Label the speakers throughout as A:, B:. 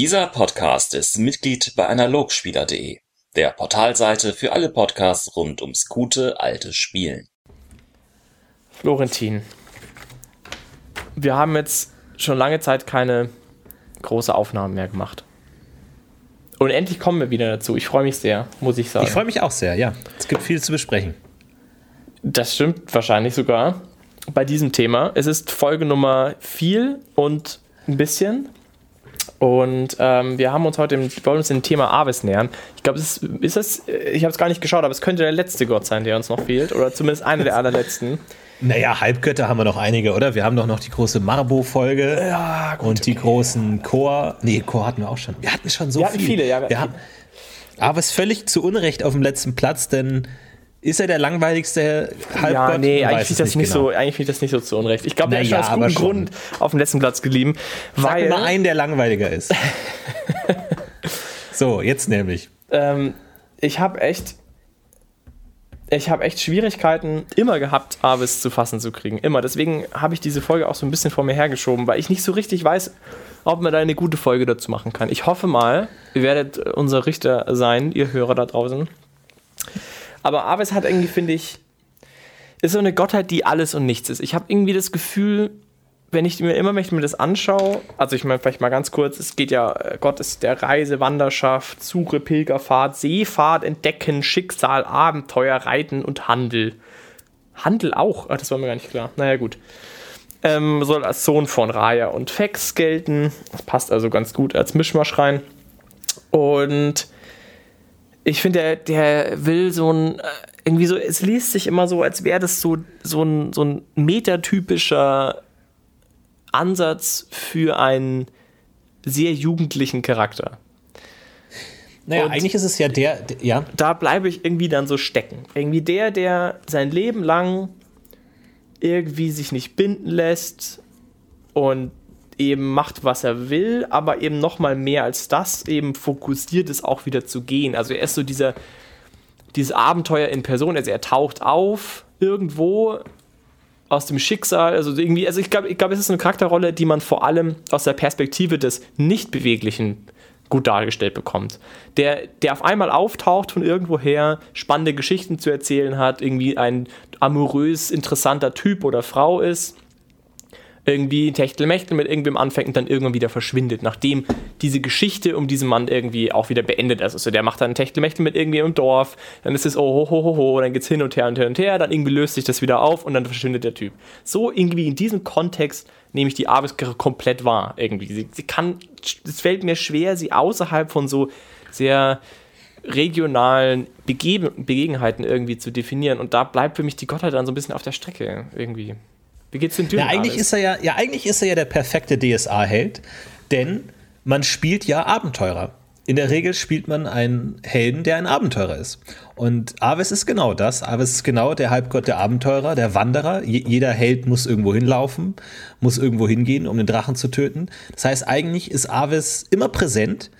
A: Dieser Podcast ist Mitglied bei analogspieler.de, der Portalseite für alle Podcasts rund ums gute alte Spielen.
B: Florentin, wir haben jetzt schon lange Zeit keine große Aufnahmen mehr gemacht. Und endlich kommen wir wieder dazu. Ich freue mich sehr, muss ich sagen.
C: Ich freue mich auch sehr, ja. Es gibt viel zu besprechen.
B: Das stimmt wahrscheinlich sogar bei diesem Thema. Es ist Folge Nummer viel und ein bisschen. Und ähm, wir haben uns heute im, wollen uns dem Thema Aves nähern. Ich glaube, es ist, ist das, ich habe es gar nicht geschaut, aber es könnte der letzte Gott sein, der uns noch fehlt. Oder zumindest einer der allerletzten.
C: Naja, Halbgötter haben wir noch einige, oder? Wir haben doch noch die große Marbo-Folge ja, und die okay. großen Chor. Nee, Chor hatten wir auch schon. Wir hatten schon so wir hatten viele. Ja, wir haben, aber es ist völlig zu Unrecht auf dem letzten Platz, denn ist er der langweiligste Halbgott?
B: Ja, nee, eigentlich finde ich, das nicht genau. so, eigentlich find ich das nicht so zu Unrecht. Ich glaube, er ist schon aus gutem Grund auf dem letzten Platz geblieben.
C: Sag weil, mal einen, der langweiliger ist. so, jetzt nämlich.
B: Ähm, ich habe echt ich habe echt Schwierigkeiten immer gehabt, Avis zu fassen zu kriegen. Immer. Deswegen habe ich diese Folge auch so ein bisschen vor mir hergeschoben, weil ich nicht so richtig weiß, ob man da eine gute Folge dazu machen kann. Ich hoffe mal, ihr werdet unser Richter sein, ihr Hörer da draußen. Aber Aves hat irgendwie, finde ich, ist so eine Gottheit, die alles und nichts ist. Ich habe irgendwie das Gefühl, wenn ich mir immer, wenn ich mir das anschaue, also ich meine vielleicht mal ganz kurz, es geht ja, Gott ist der Reise, Wanderschaft, Suche, Pilgerfahrt, Seefahrt, Entdecken, Schicksal, Abenteuer, Reiten und Handel. Handel auch? Ach, das war mir gar nicht klar. Naja, gut. Ähm, soll als Sohn von Raya und Fex gelten. Das passt also ganz gut als Mischmasch rein. Und ich finde, der, der will so ein, äh, irgendwie so, es liest sich immer so, als wäre das so, so ein, so ein metatypischer Ansatz für einen sehr jugendlichen Charakter.
C: Naja, und eigentlich ist es ja der, der, ja.
B: Da bleibe ich irgendwie dann so stecken. Irgendwie der, der sein Leben lang irgendwie sich nicht binden lässt und eben macht, was er will, aber eben noch mal mehr als das, eben fokussiert es auch wieder zu gehen. Also er ist so dieser, dieses Abenteuer in Person, also er taucht auf irgendwo aus dem Schicksal, also irgendwie, also ich glaube, ich glaube, es ist eine Charakterrolle, die man vor allem aus der Perspektive des Nicht-Beweglichen gut dargestellt bekommt. Der, der auf einmal auftaucht von irgendwoher, spannende Geschichten zu erzählen hat, irgendwie ein amorös interessanter Typ oder Frau ist irgendwie Techtelmechtel mit irgendwem anfängt und dann irgendwann wieder verschwindet, nachdem diese Geschichte um diesen Mann irgendwie auch wieder beendet ist. Also der macht dann Techtelmechtel mit irgendwem im Dorf, dann ist es oh ho ho ho ho, dann geht's hin und her und her und her, dann irgendwie löst sich das wieder auf und dann verschwindet der Typ. So irgendwie in diesem Kontext nehme ich die Arbeitskirche komplett wahr irgendwie. Sie, sie kann, es fällt mir schwer, sie außerhalb von so sehr regionalen Begeben, Begebenheiten irgendwie zu definieren und da bleibt für mich die Gottheit dann so ein bisschen auf der Strecke irgendwie.
C: Wie geht's den Typen? Ja, eigentlich ist er ja, ja, eigentlich ist er ja der perfekte DSA-Held, denn man spielt ja Abenteurer. In der Regel spielt man einen Helden, der ein Abenteurer ist. Und Aves ist genau das. Aves ist genau der Halbgott der Abenteurer, der Wanderer. Je jeder Held muss irgendwo hinlaufen, muss irgendwo hingehen, um den Drachen zu töten. Das heißt, eigentlich ist Aves immer präsent,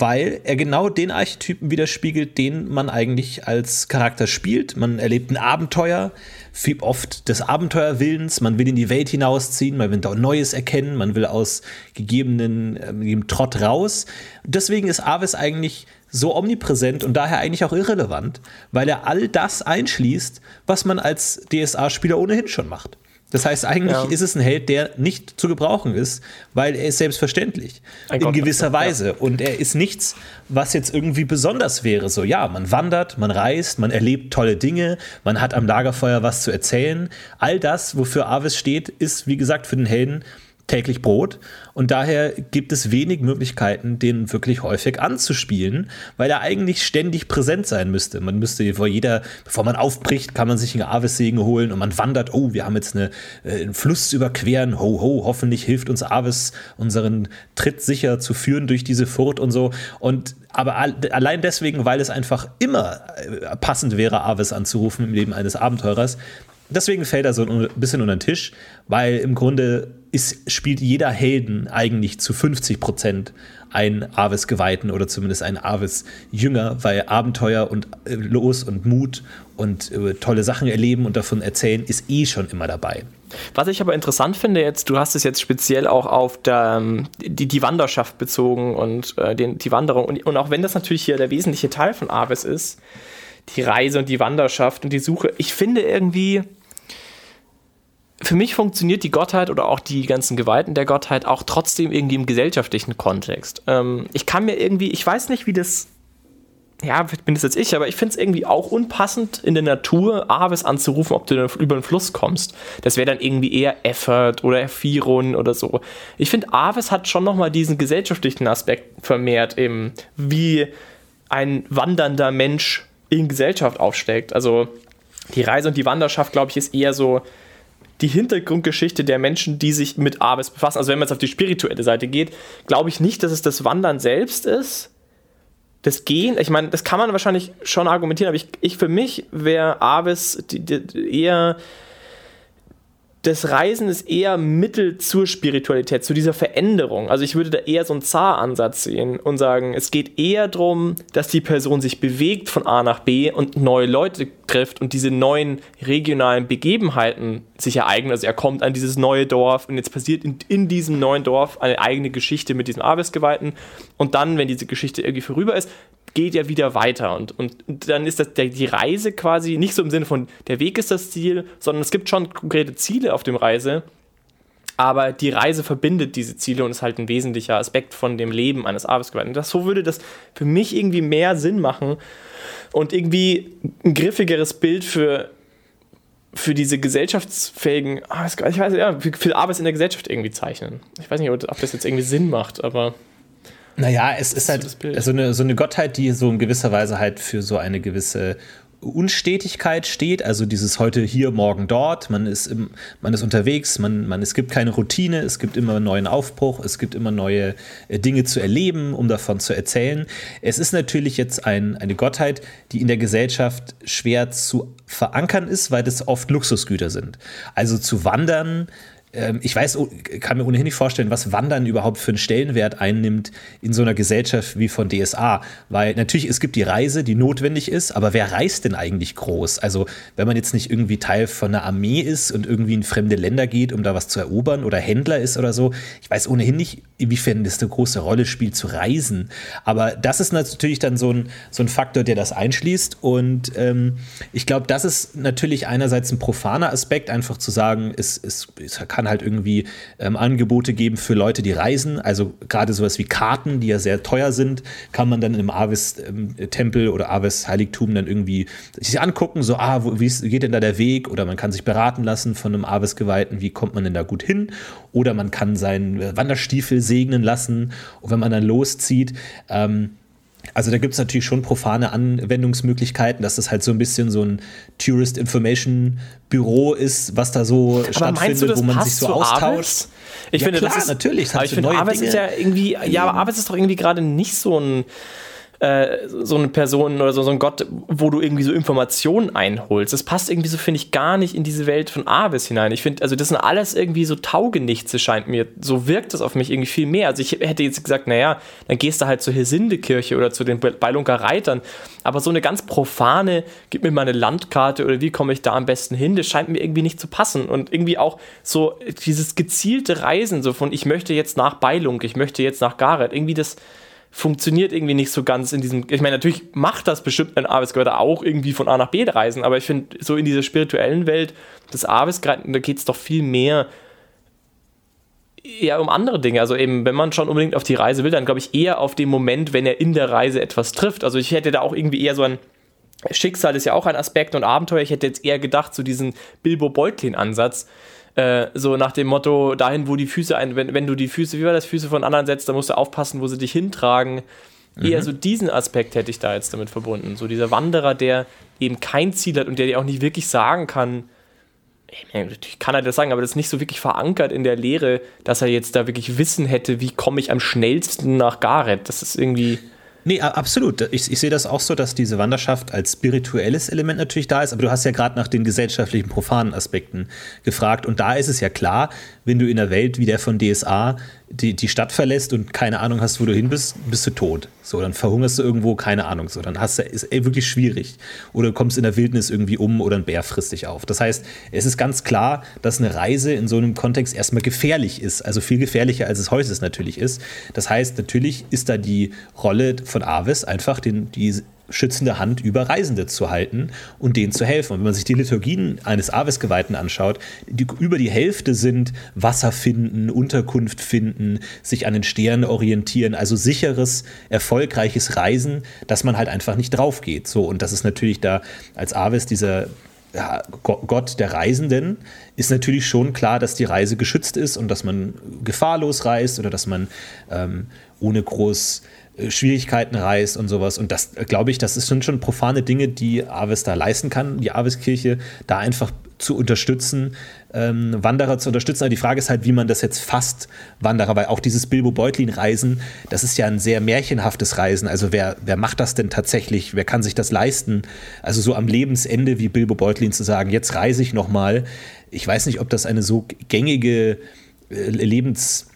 C: weil er genau den Archetypen widerspiegelt, den man eigentlich als Charakter spielt. Man erlebt ein Abenteuer, viel oft des Abenteuerwillens, man will in die Welt hinausziehen, man will Neues erkennen, man will aus gegebenen äh, Trott raus. Deswegen ist Aves eigentlich so omnipräsent und daher eigentlich auch irrelevant, weil er all das einschließt, was man als DSA-Spieler ohnehin schon macht. Das heißt, eigentlich ja. ist es ein Held, der nicht zu gebrauchen ist, weil er ist selbstverständlich. Ein in Gott, gewisser Weise. Ja. Und er ist nichts, was jetzt irgendwie besonders wäre. So, ja, man wandert, man reist, man erlebt tolle Dinge, man hat am Lagerfeuer was zu erzählen. All das, wofür Avis steht, ist, wie gesagt, für den Helden täglich Brot. Und daher gibt es wenig Möglichkeiten, den wirklich häufig anzuspielen, weil er eigentlich ständig präsent sein müsste. Man müsste vor jeder, bevor man aufbricht, kann man sich einen Avis-Segen holen und man wandert, oh, wir haben jetzt eine, äh, einen Fluss zu überqueren, ho, ho, hoffentlich hilft uns Avis, unseren Tritt sicher zu führen durch diese Furt und so. Und aber allein deswegen, weil es einfach immer äh, passend wäre, Avis anzurufen im Leben eines Abenteurers, deswegen fällt er so ein bisschen unter den Tisch, weil im Grunde ist, spielt jeder Helden eigentlich zu 50 Prozent ein Aves-Geweihten oder zumindest ein Aves-Jünger, weil Abenteuer und äh, Los und Mut und äh, tolle Sachen erleben und davon erzählen ist eh schon immer dabei.
B: Was ich aber interessant finde jetzt, du hast es jetzt speziell auch auf der, ähm, die, die Wanderschaft bezogen und äh, den, die Wanderung und, und auch wenn das natürlich hier der wesentliche Teil von Aves ist, die Reise und die Wanderschaft und die Suche, ich finde irgendwie, für mich funktioniert die Gottheit oder auch die ganzen Geweihten der Gottheit auch trotzdem irgendwie im gesellschaftlichen Kontext. Ähm, ich kann mir irgendwie, ich weiß nicht, wie das, ja, bin das jetzt ich, aber ich finde es irgendwie auch unpassend, in der Natur Aves anzurufen, ob du über den Fluss kommst. Das wäre dann irgendwie eher Effort oder Ephirun oder so. Ich finde, Aves hat schon nochmal diesen gesellschaftlichen Aspekt vermehrt, eben wie ein wandernder Mensch in Gesellschaft aufsteckt. Also die Reise und die Wanderschaft, glaube ich, ist eher so die Hintergrundgeschichte der Menschen, die sich mit Aves befassen. Also wenn man jetzt auf die spirituelle Seite geht, glaube ich nicht, dass es das Wandern selbst ist. Das Gehen, ich meine, das kann man wahrscheinlich schon argumentieren, aber ich, ich für mich wäre Aves die, die, eher das Reisen ist eher Mittel zur Spiritualität, zu dieser Veränderung. Also ich würde da eher so einen Zar-Ansatz sehen und sagen, es geht eher darum, dass die Person sich bewegt von A nach B und neue Leute trifft und diese neuen regionalen Begebenheiten sich ereignen. Also er kommt an dieses neue Dorf und jetzt passiert in, in diesem neuen Dorf eine eigene Geschichte mit diesem Arbeitsgeweihten und dann, wenn diese Geschichte irgendwie vorüber ist, geht ja wieder weiter. Und, und, dann ist das der, die Reise quasi nicht so im Sinne von, der Weg ist das Ziel, sondern es gibt schon konkrete Ziele auf dem Reise. Aber die Reise verbindet diese Ziele und ist halt ein wesentlicher Aspekt von dem Leben eines Arbeitsgeweihten. Das so würde das für mich irgendwie mehr Sinn machen und irgendwie ein griffigeres Bild für, für diese gesellschaftsfähigen, ah, ich weiß ja, für Arbeit in der Gesellschaft irgendwie zeichnen. Ich weiß nicht, ob das jetzt irgendwie Sinn macht, aber.
C: Naja, es ist halt so eine, so eine Gottheit, die so in gewisser Weise halt für so eine gewisse Unstetigkeit steht, also dieses heute hier, morgen dort, man ist, im, man ist unterwegs, man, man, es gibt keine Routine, es gibt immer einen neuen Aufbruch, es gibt immer neue äh, Dinge zu erleben, um davon zu erzählen. Es ist natürlich jetzt ein, eine Gottheit, die in der Gesellschaft schwer zu verankern ist, weil das oft Luxusgüter sind. Also zu wandern, ich weiß, oh, kann mir ohnehin nicht vorstellen, was Wandern überhaupt für einen Stellenwert einnimmt in so einer Gesellschaft wie von DSA. Weil natürlich, es gibt die Reise, die notwendig ist, aber wer reist denn eigentlich groß? Also, wenn man jetzt nicht irgendwie Teil von einer Armee ist und irgendwie in fremde Länder geht, um da was zu erobern oder Händler ist oder so, ich weiß ohnehin nicht, inwiefern das eine große Rolle spielt, zu reisen. Aber das ist natürlich dann so ein, so ein Faktor, der das einschließt. Und ähm, ich glaube, das ist natürlich einerseits ein profaner Aspekt, einfach zu sagen, es, es, es kann kann halt irgendwie ähm, Angebote geben für Leute, die reisen. Also gerade sowas wie Karten, die ja sehr teuer sind, kann man dann im Avis-Tempel ähm, oder Avis-Heiligtum dann irgendwie sich angucken, so, ah, wo, wie geht denn da der Weg? Oder man kann sich beraten lassen von einem Avis-Geweihten, wie kommt man denn da gut hin? Oder man kann seinen Wanderstiefel segnen lassen. Und wenn man dann loszieht, ähm, also da gibt es natürlich schon profane Anwendungsmöglichkeiten, dass das halt so ein bisschen so ein Tourist Information Büro ist, was da so aber stattfindet, du, wo man sich so austauscht.
B: Ich ja, finde, klar, das ist
C: natürlich.
B: Aber ich finde, Arbeits ist ja irgendwie, ja, aber Arbeits ist doch irgendwie gerade nicht so ein äh, so eine Person oder so, so ein Gott, wo du irgendwie so Informationen einholst. Das passt irgendwie so, finde ich, gar nicht in diese Welt von Avis hinein. Ich finde, also das sind alles irgendwie so Taugenichtse, scheint mir. So wirkt das auf mich irgendwie viel mehr. Also ich hätte jetzt gesagt, naja, dann gehst du halt zur Hesinde-Kirche oder zu den Beilunker Reitern. Aber so eine ganz profane, gib mir mal eine Landkarte oder wie komme ich da am besten hin, das scheint mir irgendwie nicht zu passen. Und irgendwie auch so dieses gezielte Reisen, so von ich möchte jetzt nach Beilung, ich möchte jetzt nach Gareth, irgendwie das funktioniert irgendwie nicht so ganz in diesem. Ich meine, natürlich macht das bestimmt ein Arbeitsgehörter auch irgendwie von A nach B reisen, aber ich finde, so in dieser spirituellen Welt des Arbeitsgehörten, da geht es doch viel mehr eher um andere Dinge. Also eben, wenn man schon unbedingt auf die Reise will, dann glaube ich eher auf den Moment, wenn er in der Reise etwas trifft. Also ich hätte da auch irgendwie eher so ein Schicksal ist ja auch ein Aspekt und Abenteuer. Ich hätte jetzt eher gedacht, so diesen Bilbo-Beutlin-Ansatz äh, so nach dem Motto, dahin, wo die Füße ein, wenn, wenn du die Füße, wie war das, Füße von anderen setzt, dann musst du aufpassen, wo sie dich hintragen. Mhm. Eher so diesen Aspekt hätte ich da jetzt damit verbunden. So dieser Wanderer, der eben kein Ziel hat und der dir auch nicht wirklich sagen kann, natürlich kann er das sagen, aber das ist nicht so wirklich verankert in der Lehre, dass er jetzt da wirklich Wissen hätte, wie komme ich am schnellsten nach Gareth. Das ist irgendwie.
C: Nee, absolut. Ich, ich, sehe das auch so, dass diese Wanderschaft als spirituelles Element natürlich da ist, aber du hast ja gerade nach den gesellschaftlichen profanen Aspekten gefragt und da ist es ja klar, wenn du in einer Welt wie der von DSA die, die Stadt verlässt und keine Ahnung hast, wo du hin bist, bist du tot. So, dann verhungerst du irgendwo, keine Ahnung. So, dann hast du, ist ey, wirklich schwierig. Oder du kommst in der Wildnis irgendwie um oder ein Bär frisst dich auf. Das heißt, es ist ganz klar, dass eine Reise in so einem Kontext erstmal gefährlich ist. Also viel gefährlicher, als es heute natürlich ist. Das heißt, natürlich ist da die Rolle von Avis einfach den, die schützende Hand über Reisende zu halten und denen zu helfen. Und wenn man sich die Liturgien eines Aves-Geweihten anschaut, die, über die Hälfte sind Wasser finden, Unterkunft finden, sich an den Sternen orientieren, also sicheres, erfolgreiches Reisen, dass man halt einfach nicht drauf geht. So, und das ist natürlich da als Aves dieser ja, Gott der Reisenden, ist natürlich schon klar, dass die Reise geschützt ist und dass man gefahrlos reist oder dass man ähm, ohne groß Schwierigkeiten reißt und sowas. Und das äh, glaube ich, das sind schon profane Dinge, die Aves da leisten kann, die Aves-Kirche da einfach zu unterstützen, ähm, Wanderer zu unterstützen. Aber die Frage ist halt, wie man das jetzt fasst, Wanderer, weil auch dieses Bilbo-Beutlin-Reisen, das ist ja ein sehr märchenhaftes Reisen. Also wer, wer macht das denn tatsächlich? Wer kann sich das leisten? Also so am Lebensende wie Bilbo Beutlin zu sagen, jetzt reise ich noch mal. Ich weiß nicht, ob das eine so gängige äh, Lebens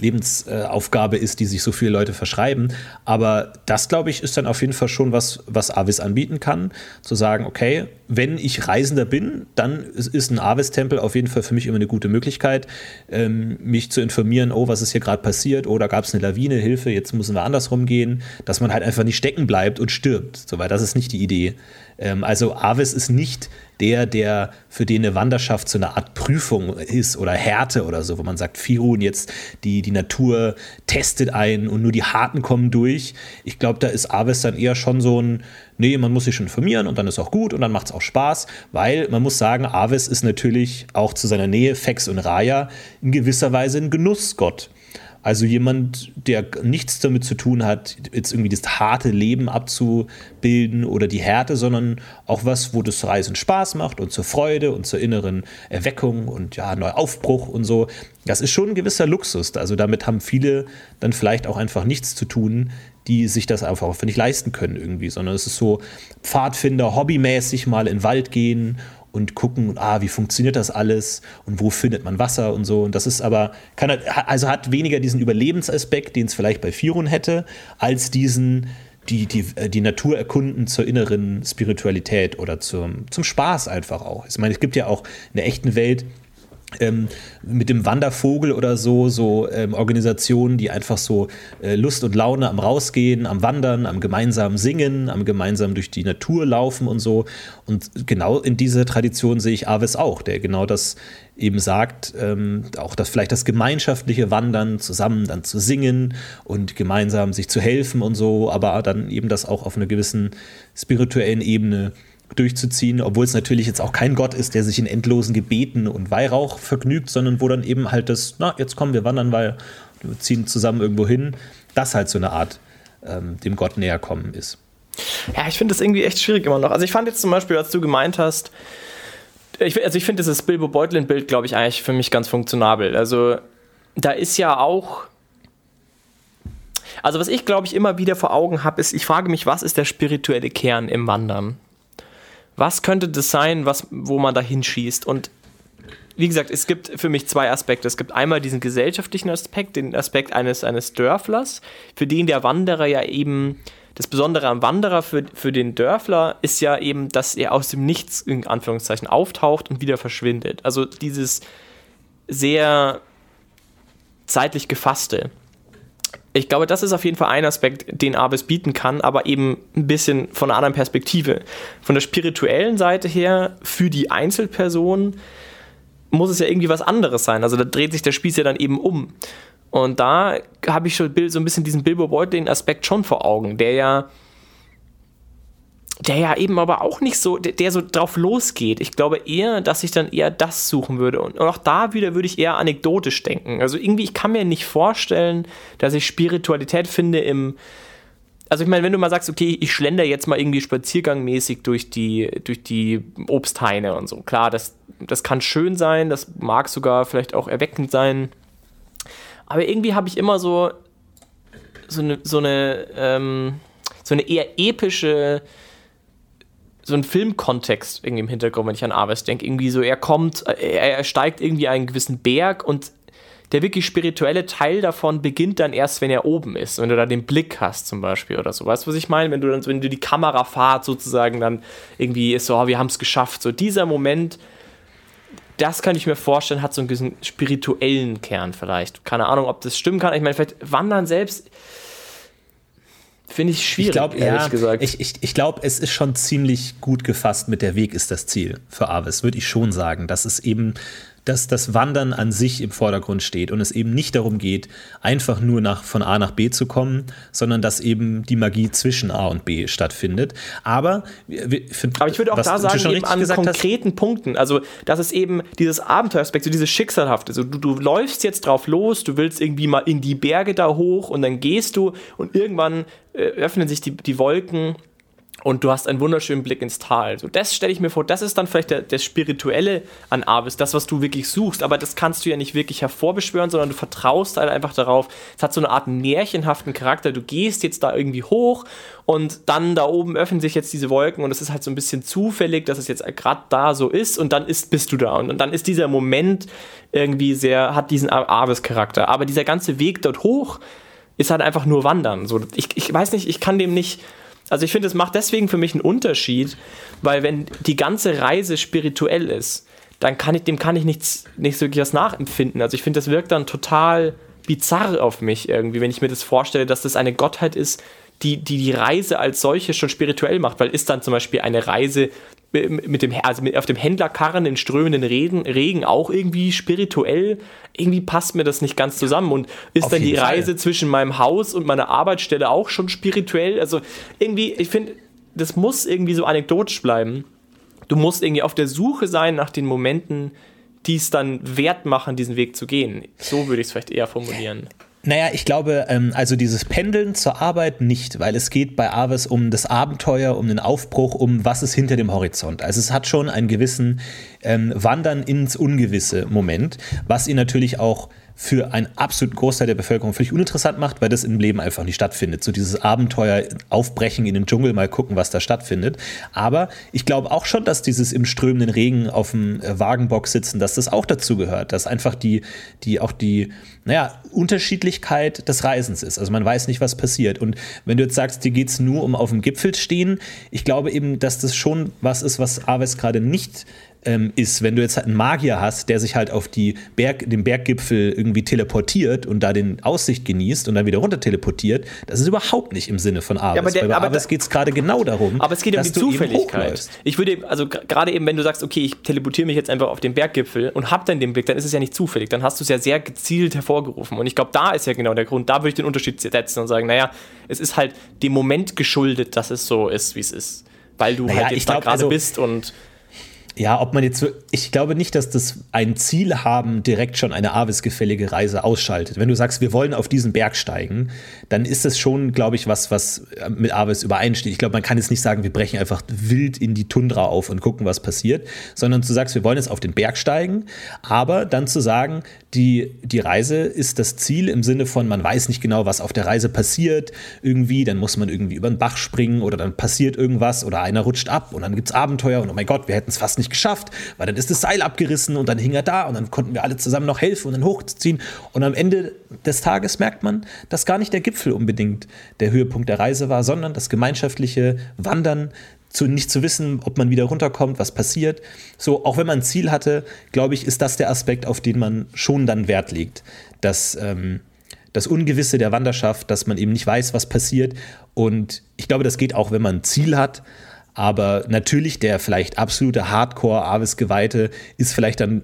C: Lebensaufgabe ist, die sich so viele Leute verschreiben. Aber das, glaube ich, ist dann auf jeden Fall schon was, was Avis anbieten kann. Zu sagen, okay, wenn ich Reisender bin, dann ist ein Avis-Tempel auf jeden Fall für mich immer eine gute Möglichkeit, ähm, mich zu informieren, oh, was ist hier gerade passiert, oder oh, gab es eine Lawine, Hilfe, jetzt müssen wir andersrum gehen, dass man halt einfach nicht stecken bleibt und stirbt. So, weil das ist nicht die Idee. Ähm, also Avis ist nicht der, der für den eine Wanderschaft so eine Art Prüfung ist oder Härte oder so, wo man sagt, Firun jetzt die, die Natur testet ein und nur die Harten kommen durch. Ich glaube, da ist Avis dann eher schon so ein, nee, man muss sich schon informieren und dann ist auch gut und dann macht es auch Spaß, weil man muss sagen, Avis ist natürlich auch zu seiner Nähe, Fex und Raya, in gewisser Weise ein Genussgott. Also jemand, der nichts damit zu tun hat, jetzt irgendwie das harte Leben abzubilden oder die Härte, sondern auch was, wo das Reisen Spaß macht und zur Freude und zur inneren Erweckung und ja, Neuaufbruch und so. Das ist schon ein gewisser Luxus. Also damit haben viele dann vielleicht auch einfach nichts zu tun, die sich das einfach auch nicht leisten können irgendwie, sondern es ist so Pfadfinder, hobbymäßig mal in den Wald gehen und gucken, ah, wie funktioniert das alles und wo findet man Wasser und so. Und das ist aber, kann, also hat weniger diesen Überlebensaspekt, den es vielleicht bei Firun hätte, als diesen, die, die, äh, die Natur erkunden zur inneren Spiritualität oder zum, zum Spaß einfach auch. Ich meine, es gibt ja auch in der echten Welt ähm, mit dem Wandervogel oder so, so ähm, Organisationen, die einfach so äh, Lust und Laune am Rausgehen, am Wandern, am gemeinsamen Singen, am gemeinsam durch die Natur laufen und so. Und genau in dieser Tradition sehe ich Aves auch, der genau das eben sagt, ähm, auch das vielleicht das gemeinschaftliche Wandern, zusammen dann zu singen und gemeinsam sich zu helfen und so, aber dann eben das auch auf einer gewissen spirituellen Ebene durchzuziehen, obwohl es natürlich jetzt auch kein Gott ist, der sich in endlosen Gebeten und Weihrauch vergnügt, sondern wo dann eben halt das, na, jetzt kommen wir wandern, weil wir ziehen zusammen irgendwo hin, das halt so eine Art ähm, dem Gott näher kommen ist.
B: Ja, ich finde das irgendwie echt schwierig immer noch. Also ich fand jetzt zum Beispiel, als du gemeint hast, ich, also ich finde dieses Bilbo Beutlin-Bild, glaube ich, eigentlich für mich ganz funktionabel. Also da ist ja auch also was ich, glaube ich, immer wieder vor Augen habe, ist, ich frage mich, was ist der spirituelle Kern im Wandern? Was könnte das sein, was, wo man da hinschießt? Und wie gesagt, es gibt für mich zwei Aspekte. Es gibt einmal diesen gesellschaftlichen Aspekt, den Aspekt eines, eines Dörflers, für den der Wanderer ja eben, das Besondere am Wanderer für, für den Dörfler ist ja eben, dass er aus dem Nichts in Anführungszeichen auftaucht und wieder verschwindet. Also dieses sehr zeitlich gefasste ich glaube, das ist auf jeden Fall ein Aspekt, den Abyss bieten kann, aber eben ein bisschen von einer anderen Perspektive. Von der spirituellen Seite her, für die Einzelperson muss es ja irgendwie was anderes sein. Also da dreht sich der Spieß ja dann eben um. Und da habe ich schon so ein bisschen diesen Bilbo Beutlin-Aspekt schon vor Augen, der ja der ja eben aber auch nicht so, der, der, so drauf losgeht. Ich glaube eher, dass ich dann eher das suchen würde. Und auch da wieder würde ich eher anekdotisch denken. Also irgendwie, ich kann mir nicht vorstellen, dass ich Spiritualität finde im. Also ich meine, wenn du mal sagst, okay, ich schlender jetzt mal irgendwie spaziergangmäßig durch die, durch die Obsthaine und so. Klar, das, das kann schön sein, das mag sogar vielleicht auch erweckend sein. Aber irgendwie habe ich immer so so eine, so eine, ähm, so eine eher epische, so ein Filmkontext irgendwie im Hintergrund, wenn ich an Aves denke. Irgendwie so, er kommt, er, er steigt irgendwie einen gewissen Berg und der wirklich spirituelle Teil davon beginnt dann erst, wenn er oben ist, wenn du da den Blick hast zum Beispiel oder so. Weißt du, was ich meine? Wenn du dann, wenn du die Kamerafahrt sozusagen dann irgendwie ist so, oh, wir haben es geschafft. So dieser Moment, das kann ich mir vorstellen, hat so einen gewissen spirituellen Kern vielleicht. Keine Ahnung, ob das stimmen kann. Ich meine, vielleicht Wandern selbst finde ich schwierig, ich
C: glaub, ehrlich ja, gesagt. Ich, ich, ich glaube, es ist schon ziemlich gut gefasst mit der Weg ist das Ziel für Avis, würde ich schon sagen. dass es eben dass das Wandern an sich im Vordergrund steht und es eben nicht darum geht, einfach nur nach, von A nach B zu kommen, sondern dass eben die Magie zwischen A und B stattfindet. Aber,
B: find, Aber ich würde auch da sagen, eben an konkreten hast, Punkten, also das ist eben dieses Abenteueraspekt, so dieses Schicksalhafte. So, du, du läufst jetzt drauf los, du willst irgendwie mal in die Berge da hoch und dann gehst du und irgendwann äh, öffnen sich die, die Wolken und du hast einen wunderschönen Blick ins Tal. So, das stelle ich mir vor, das ist dann vielleicht der, der Spirituelle an Avis, das, was du wirklich suchst, aber das kannst du ja nicht wirklich hervorbeschwören, sondern du vertraust halt einfach darauf. Es hat so eine Art märchenhaften Charakter. Du gehst jetzt da irgendwie hoch und dann da oben öffnen sich jetzt diese Wolken und es ist halt so ein bisschen zufällig, dass es jetzt gerade da so ist und dann ist, bist du da und, und dann ist dieser Moment irgendwie sehr, hat diesen Avis-Charakter. Aber dieser ganze Weg dort hoch ist halt einfach nur Wandern. So, ich, ich weiß nicht, ich kann dem nicht also ich finde, es macht deswegen für mich einen Unterschied, weil wenn die ganze Reise spirituell ist, dann kann ich, dem kann ich nichts, nicht so wirklich was nachempfinden. Also ich finde, das wirkt dann total bizarr auf mich irgendwie, wenn ich mir das vorstelle, dass das eine Gottheit ist, die, die die Reise als solche schon spirituell macht, weil ist dann zum Beispiel eine Reise mit dem, also mit, auf dem Händlerkarren in strömenden Regen, Regen auch irgendwie spirituell. Irgendwie passt mir das nicht ganz zusammen. Und ist auf dann die Reise Fall. zwischen meinem Haus und meiner Arbeitsstelle auch schon spirituell? Also irgendwie, ich finde, das muss irgendwie so anekdotisch bleiben. Du musst irgendwie auf der Suche sein nach den Momenten, die es dann wert machen, diesen Weg zu gehen. So würde ich es vielleicht eher formulieren.
C: Naja, ich glaube, ähm, also dieses Pendeln zur Arbeit nicht, weil es geht bei Aves um das Abenteuer, um den Aufbruch, um was ist hinter dem Horizont. Also es hat schon einen gewissen ähm, Wandern ins Ungewisse Moment, was ihn natürlich auch für einen absoluten Großteil der Bevölkerung völlig uninteressant macht, weil das im Leben einfach nicht stattfindet. So dieses Abenteuer, Aufbrechen in den Dschungel, mal gucken, was da stattfindet. Aber ich glaube auch schon, dass dieses im strömenden Regen auf dem äh, Wagenbock sitzen, dass das auch dazu gehört, dass einfach die, die auch die, naja, Unterschiedlichkeit des Reisens ist. Also man weiß nicht, was passiert. Und wenn du jetzt sagst, dir geht es nur um auf dem Gipfel stehen, ich glaube eben, dass das schon was ist, was Aves gerade nicht ähm, ist, wenn du jetzt halt einen Magier hast, der sich halt auf die Berg, den Berggipfel irgendwie teleportiert und da den Aussicht genießt und dann wieder runter teleportiert, das ist überhaupt nicht im Sinne von Aves. Ja, aber der, bei Aves geht es gerade genau darum.
B: Aber es geht um die Zufälligkeit. Ich würde, also gerade eben, wenn du sagst, okay, ich teleportiere mich jetzt einfach auf den Berggipfel und hab dann den Blick, dann ist es ja nicht zufällig, dann hast du es ja sehr gezielt hervorgerufen. Und ich glaube, da ist ja genau der Grund, da würde ich den Unterschied setzen und sagen, naja, es ist halt dem Moment geschuldet, dass es so ist, wie es ist. Weil du naja, halt jetzt da gerade also, bist und
C: ja, ob man jetzt, ich glaube nicht, dass das ein Ziel haben, direkt schon eine Avis-gefällige Reise ausschaltet. Wenn du sagst, wir wollen auf diesen Berg steigen, dann ist das schon, glaube ich, was, was mit Avis übereinsteht. Ich glaube, man kann jetzt nicht sagen, wir brechen einfach wild in die Tundra auf und gucken, was passiert, sondern du sagst, wir wollen jetzt auf den Berg steigen, aber dann zu sagen, die, die Reise ist das Ziel im Sinne von, man weiß nicht genau, was auf der Reise passiert, irgendwie, dann muss man irgendwie über den Bach springen oder dann passiert irgendwas oder einer rutscht ab und dann gibt es Abenteuer und oh mein Gott, wir hätten es fast nicht geschafft, weil dann ist das Seil abgerissen und dann hing er da und dann konnten wir alle zusammen noch helfen und dann hochziehen und am Ende des Tages merkt man, dass gar nicht der Gipfel unbedingt der Höhepunkt der Reise war, sondern das gemeinschaftliche Wandern, zu, nicht zu wissen, ob man wieder runterkommt, was passiert. So, auch wenn man ein Ziel hatte, glaube ich, ist das der Aspekt, auf den man schon dann Wert legt. Dass ähm, das Ungewisse der Wanderschaft, dass man eben nicht weiß, was passiert. Und ich glaube, das geht auch, wenn man ein Ziel hat. Aber natürlich der vielleicht absolute Hardcore-Avis-Geweihte ist vielleicht dann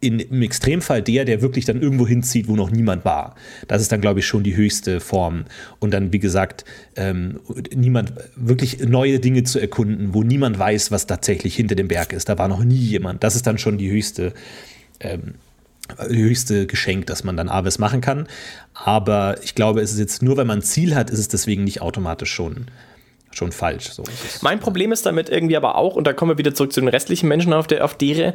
C: in, im Extremfall der, der wirklich dann irgendwo hinzieht, wo noch niemand war. Das ist dann, glaube ich, schon die höchste Form. Und dann, wie gesagt, ähm, niemand, wirklich neue Dinge zu erkunden, wo niemand weiß, was tatsächlich hinter dem Berg ist. Da war noch nie jemand. Das ist dann schon die höchste, ähm, höchste Geschenk, das man dann Aves machen kann. Aber ich glaube, es ist jetzt nur, wenn man ein Ziel hat, ist es deswegen nicht automatisch schon schon falsch. So.
B: Mein Problem ist damit irgendwie aber auch, und da kommen wir wieder zurück zu den restlichen Menschen auf der auf dere,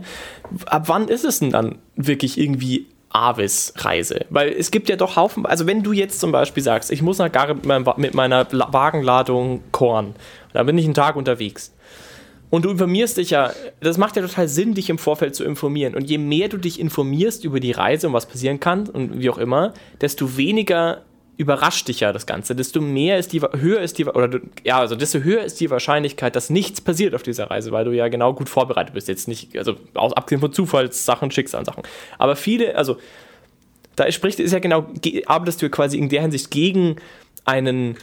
B: ab wann ist es denn dann wirklich irgendwie Avis-Reise. Weil es gibt ja doch Haufen, also wenn du jetzt zum Beispiel sagst, ich muss nach Garre mit meiner Wagenladung Korn, da bin ich einen Tag unterwegs. Und du informierst dich ja, das macht ja total Sinn, dich im Vorfeld zu informieren. Und je mehr du dich informierst über die Reise und was passieren kann und wie auch immer, desto weniger überrascht dich ja das Ganze, desto mehr ist die, höher ist die, oder ja, also desto höher ist die Wahrscheinlichkeit, dass nichts passiert auf dieser Reise, weil du ja genau gut vorbereitet bist. Jetzt nicht, also aus, abgesehen von Zufallssachen, Schicksalsachen. Aber viele, also da spricht, ist ja genau, arbeitest du quasi in der Hinsicht gegen einen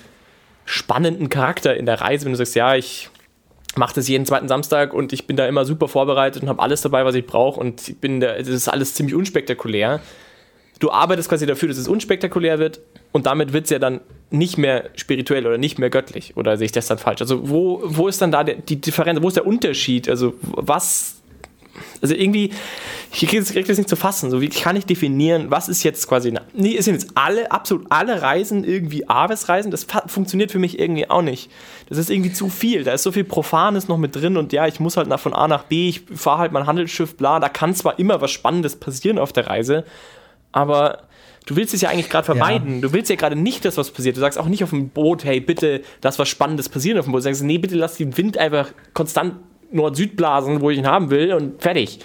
B: spannenden Charakter in der Reise, wenn du sagst, ja, ich mache das jeden zweiten Samstag und ich bin da immer super vorbereitet und habe alles dabei, was ich brauche und ich bin da, das ist alles ziemlich unspektakulär du arbeitest quasi dafür, dass es unspektakulär wird und damit wird es ja dann nicht mehr spirituell oder nicht mehr göttlich. Oder sehe ich das dann falsch? Also, wo, wo ist dann da der, die Differenz? Wo ist der Unterschied? Also, was. Also, irgendwie, ich kriege das nicht zu fassen. So, wie kann ich definieren, was ist jetzt quasi. Nee, sind jetzt alle, absolut alle Reisen irgendwie Aves-Reisen? Das funktioniert für mich irgendwie auch nicht. Das ist irgendwie zu viel. Da ist so viel Profanes noch mit drin und ja, ich muss halt nach, von A nach B, ich fahre halt mein Handelsschiff, bla. Da kann zwar immer was Spannendes passieren auf der Reise, aber du willst es ja eigentlich gerade vermeiden. Ja. Du willst ja gerade nicht, dass was passiert. Du sagst auch nicht auf dem Boot, hey, bitte, lass was Spannendes passieren auf dem Boot. Du sagst, nee, bitte lass den Wind einfach konstant Nord-Süd blasen, wo ich ihn haben will und fertig.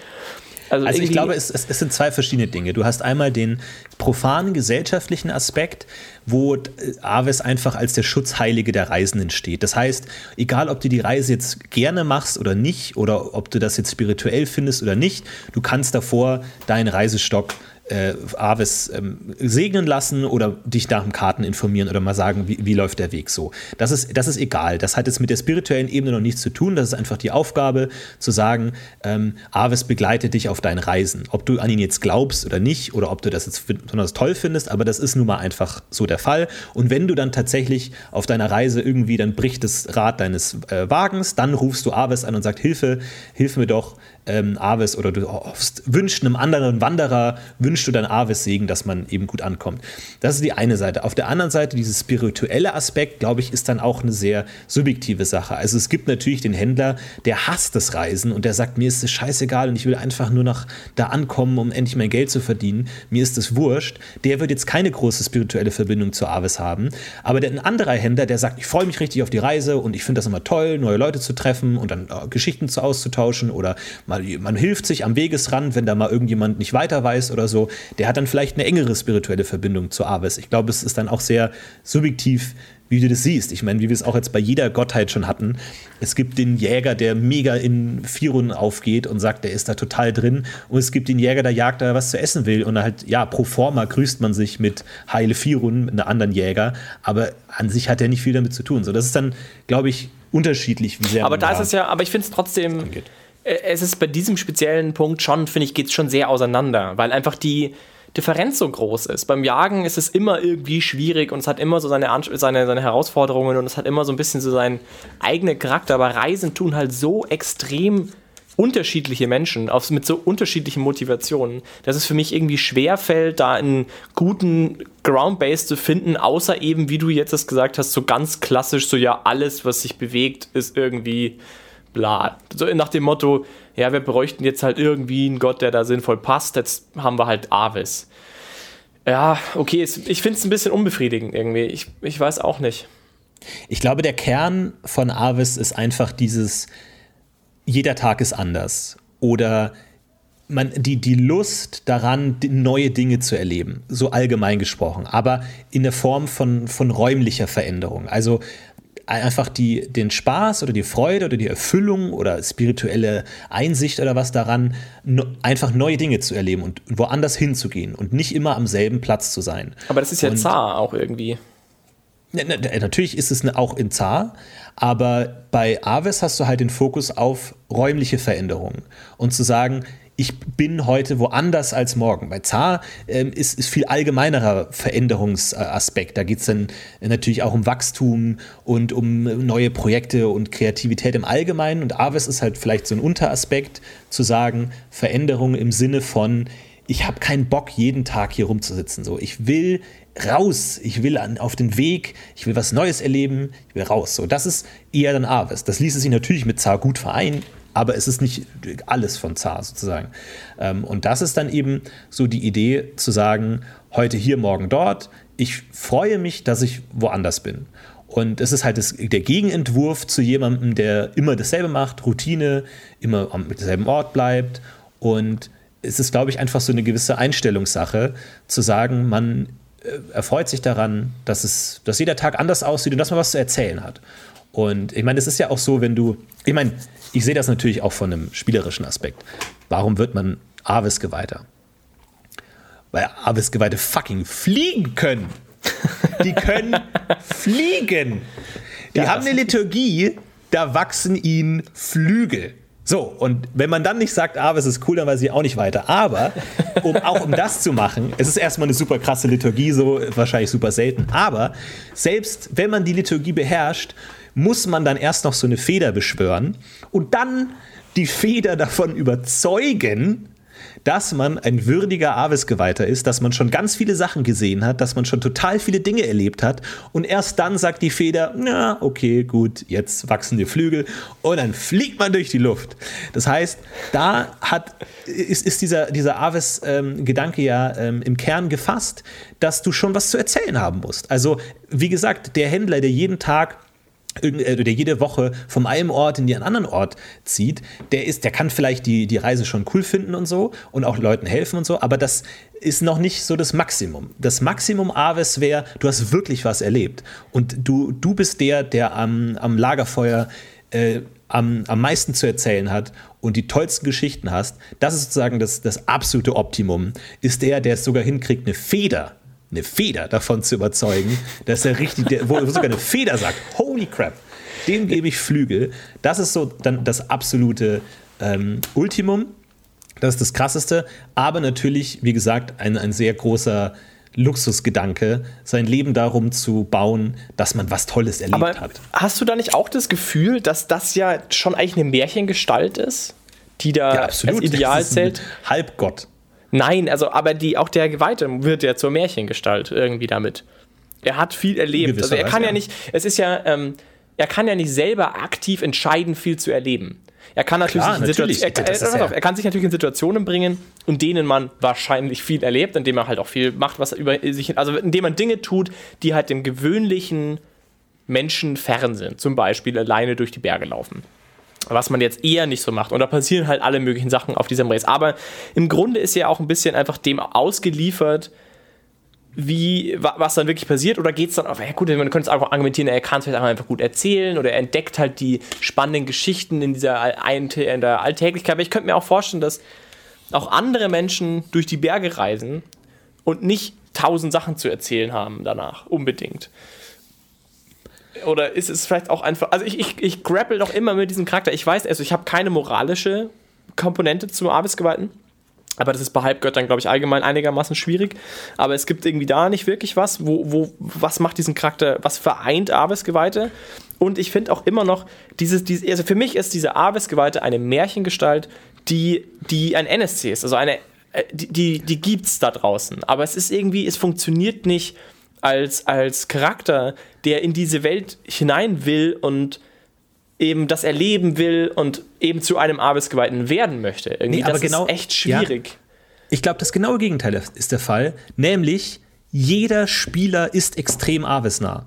C: Also, also ich glaube, es, es, es, sind zwei verschiedene Dinge. Du hast einmal den profanen gesellschaftlichen Aspekt, wo Aves einfach als der Schutzheilige der Reisenden steht. Das heißt, egal ob du die Reise jetzt gerne machst oder nicht, oder ob du das jetzt spirituell findest oder nicht, du kannst davor deinen Reisestock äh, Aves ähm, segnen lassen oder dich nach dem Karten informieren oder mal sagen, wie, wie läuft der Weg so. Das ist, das ist egal. Das hat jetzt mit der spirituellen Ebene noch nichts zu tun. Das ist einfach die Aufgabe, zu sagen, ähm, Aves begleitet dich auf deinen Reisen. Ob du an ihn jetzt glaubst oder nicht oder ob du das jetzt besonders toll findest, aber das ist nun mal einfach so der Fall. Und wenn du dann tatsächlich auf deiner Reise irgendwie, dann bricht das Rad deines äh, Wagens, dann rufst du Aves an und sagst, Hilfe, hilf mir doch, ähm, Aves oder du hoffst, wünschst einem anderen Wanderer, wünschst du dann Aves Segen, dass man eben gut ankommt. Das ist die eine Seite. Auf der anderen Seite, dieses spirituelle Aspekt, glaube ich, ist dann auch eine sehr subjektive Sache. Also es gibt natürlich den Händler, der hasst das Reisen und der sagt, mir ist es scheißegal und ich will einfach nur noch da ankommen, um endlich mein Geld zu verdienen. Mir ist es wurscht. Der wird jetzt keine große spirituelle Verbindung zu Aves haben. Aber der, ein anderer Händler, der sagt, ich freue mich richtig auf die Reise und ich finde das immer toll, neue Leute zu treffen und dann äh, Geschichten zu auszutauschen oder mal, man hilft sich am Wegesrand, wenn da mal irgendjemand nicht weiter weiß oder so. Der hat dann vielleicht eine engere spirituelle Verbindung zu Aves. Ich glaube, es ist dann auch sehr subjektiv, wie du das siehst. Ich meine, wie wir es auch jetzt bei jeder Gottheit schon hatten. Es gibt den Jäger, der mega in Firun aufgeht und sagt, der ist da total drin. Und es gibt den Jäger, der jagt da was zu essen will. Und halt, ja, pro forma grüßt man sich mit Heile Firun, mit einem anderen Jäger. Aber an sich hat er nicht viel damit zu tun. So, das ist dann, glaube ich, unterschiedlich, wie sehr
B: Aber da ist es ja, aber ich finde es trotzdem. Angeht es ist bei diesem speziellen Punkt schon, finde ich, geht es schon sehr auseinander, weil einfach die Differenz so groß ist. Beim Jagen ist es immer irgendwie schwierig und es hat immer so seine, seine, seine Herausforderungen und es hat immer so ein bisschen so seinen eigenen Charakter, aber Reisen tun halt so extrem unterschiedliche Menschen auf, mit so unterschiedlichen Motivationen, dass es für mich irgendwie schwer fällt, da einen guten Ground-Base zu finden, außer eben, wie du jetzt das gesagt hast, so ganz klassisch, so ja, alles, was sich bewegt, ist irgendwie bla. So nach dem Motto, ja, wir bräuchten jetzt halt irgendwie einen Gott, der da sinnvoll passt, jetzt haben wir halt Avis. Ja, okay, ich finde es ein bisschen unbefriedigend irgendwie. Ich, ich weiß auch nicht.
C: Ich glaube, der Kern von Avis ist einfach dieses, jeder Tag ist anders. Oder man, die, die Lust daran, neue Dinge zu erleben, so allgemein gesprochen, aber in der Form von, von räumlicher Veränderung. Also einfach die, den Spaß oder die Freude oder die Erfüllung oder spirituelle Einsicht oder was daran, no, einfach neue Dinge zu erleben und woanders hinzugehen und nicht immer am selben Platz zu sein.
B: Aber das ist ja und, zar auch irgendwie.
C: Natürlich ist es auch in Zar, aber bei Aves hast du halt den Fokus auf räumliche Veränderungen und zu sagen, ich bin heute woanders als morgen. Bei Zar ähm, ist, ist viel allgemeinerer Veränderungsaspekt. Da geht es dann natürlich auch um Wachstum und um neue Projekte und Kreativität im Allgemeinen. Und Aves ist halt vielleicht so ein Unteraspekt, zu sagen, Veränderung im Sinne von, ich habe keinen Bock, jeden Tag hier rumzusitzen. So, ich will raus, ich will an, auf den Weg, ich will was Neues erleben, ich will raus. So, das ist eher dann Aves. Das ließe sich natürlich mit Zar gut vereinen, aber es ist nicht alles von Zar sozusagen. Ähm, und das ist dann eben so die Idee zu sagen, heute hier, morgen dort. Ich freue mich, dass ich woanders bin. Und es ist halt das, der Gegenentwurf zu jemandem, der immer dasselbe macht, Routine, immer am selben Ort bleibt. Und es ist, glaube ich, einfach so eine gewisse Einstellungssache, zu sagen, man äh, erfreut sich daran, dass, es, dass jeder Tag anders aussieht und dass man was zu erzählen hat. Und ich meine, es ist ja auch so, wenn du, ich meine, ich sehe das natürlich auch von einem spielerischen Aspekt. Warum wird man Avis-Geweihter? Weil Avis-Geweihte fucking fliegen können. Die können fliegen. Die ja, haben eine Liturgie, da wachsen ihnen Flügel. So, und wenn man dann nicht sagt, ah, es ist cool, dann weiß ich auch nicht weiter. Aber um, auch um das zu machen, es ist erstmal eine super krasse Liturgie, so wahrscheinlich super selten. Aber selbst wenn man die Liturgie beherrscht, muss man dann erst noch so eine Feder beschwören und dann die Feder davon überzeugen, dass man ein würdiger Avis-Geweihter ist, dass man schon ganz viele Sachen gesehen hat, dass man schon total viele Dinge erlebt hat und erst dann sagt die Feder, na, okay, gut, jetzt wachsen die Flügel und dann fliegt man durch die Luft. Das heißt, da hat, ist, ist dieser, dieser Avis-Gedanke ähm, ja ähm, im Kern gefasst, dass du schon was zu erzählen haben musst. Also, wie gesagt, der Händler, der jeden Tag der jede Woche vom einen Ort in den anderen Ort zieht, der ist, der kann vielleicht die, die Reise schon cool finden und so und auch Leuten helfen und so, aber das ist noch nicht so das Maximum. Das Maximum Aves wäre, du hast wirklich was erlebt und du, du bist der, der am, am Lagerfeuer äh, am, am meisten zu erzählen hat und die tollsten Geschichten hast. Das ist sozusagen das, das absolute Optimum. Ist der, der es sogar hinkriegt, eine Feder eine Feder davon zu überzeugen, dass er richtig, der, wo sogar eine Feder sagt, holy crap, dem gebe ich Flügel. Das ist so dann das absolute ähm, Ultimum. Das ist das Krasseste. Aber natürlich, wie gesagt, ein, ein sehr großer Luxusgedanke, sein Leben darum zu bauen, dass man was Tolles erlebt Aber hat.
B: Hast du da nicht auch das Gefühl, dass das ja schon eigentlich eine Märchengestalt ist, die da ja, als Ideal zählt?
C: Halbgott.
B: Nein, also, aber die, auch der Geweihte wird ja zur Märchengestalt irgendwie damit. Er hat viel erlebt. Also er kann ja nicht, es ist ja, ähm, er kann ja nicht selber aktiv entscheiden, viel zu erleben. Er kann natürlich, Klar, natürlich. Er, er, auf, er, kann sich natürlich in Situationen bringen, in denen man wahrscheinlich viel erlebt, indem er halt auch viel macht, was über sich, also indem man Dinge tut, die halt dem gewöhnlichen Menschen fern sind. Zum Beispiel alleine durch die Berge laufen was man jetzt eher nicht so macht. Und da passieren halt alle möglichen Sachen auf diesem Race. Aber im Grunde ist er auch ein bisschen einfach dem ausgeliefert, wie, was dann wirklich passiert. Oder geht es dann auf, ja gut, man könnte es einfach argumentieren, er kann es vielleicht einfach gut erzählen oder er entdeckt halt die spannenden Geschichten in dieser in der Alltäglichkeit. Aber ich könnte mir auch vorstellen, dass auch andere Menschen durch die Berge reisen und nicht tausend Sachen zu erzählen haben danach, unbedingt. Oder ist es vielleicht auch einfach. Also ich, ich, ich grapple doch immer mit diesem Charakter. Ich weiß, also ich habe keine moralische Komponente zum Arbeitsgeweihten. Aber das ist bei Halbgöttern, glaube ich, allgemein einigermaßen schwierig. Aber es gibt irgendwie da nicht wirklich was, wo, wo, was macht diesen Charakter, was vereint Arbeitsgeweihte? Und ich finde auch immer noch, dieses, dieses, also für mich ist diese Arbeitsgeweihte eine Märchengestalt, die, die ein NSC ist. Also eine, äh, die, die, die gibt's da draußen. Aber es ist irgendwie, es funktioniert nicht als, als Charakter, der in diese Welt hinein will und eben das erleben will und eben zu einem Arbeitsgeweihten werden möchte. Irgendwie, nee, aber das genau, ist echt schwierig.
C: Ja, ich glaube, das genaue Gegenteil ist der Fall, nämlich jeder Spieler ist extrem Avis-nah.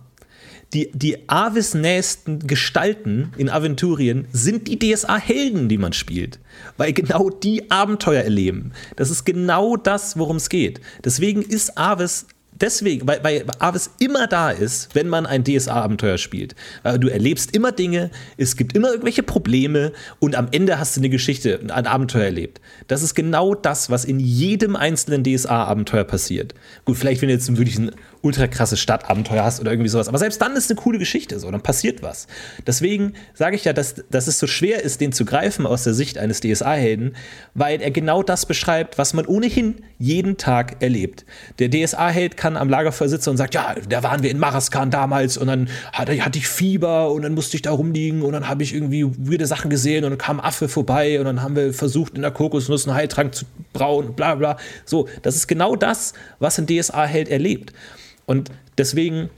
C: Die, die Avis-nächsten Gestalten in Aventurien sind die DSA-Helden, die man spielt. Weil genau die Abenteuer erleben. Das ist genau das, worum es geht. Deswegen ist Avis deswegen, weil, weil Avis immer da ist, wenn man ein DSA-Abenteuer spielt. Weil du erlebst immer Dinge, es gibt immer irgendwelche Probleme und am Ende hast du eine Geschichte, ein Abenteuer erlebt. Das ist genau das, was in jedem einzelnen DSA-Abenteuer passiert. Gut, vielleicht wenn du jetzt wirklich ein ultra krasses Stadtabenteuer hast oder irgendwie sowas. Aber selbst dann ist eine coole Geschichte so, dann passiert was. Deswegen sage ich ja, dass, dass es so schwer ist, den zu greifen aus der Sicht eines DSA-Helden, weil er genau das beschreibt, was man ohnehin jeden Tag erlebt. Der DSA-Held kann am Lagerfeuer sitzen und sagt, ja, da waren wir in Maraskan damals und dann hatte, hatte ich Fieber und dann musste ich da rumliegen und dann habe ich irgendwie weirde Sachen gesehen und dann kam Affe vorbei und dann haben wir versucht, in der Kokosnuss einen Heiltrank zu brauen, bla bla. So, das ist genau das, was ein DSA-Held erlebt. Und deswegen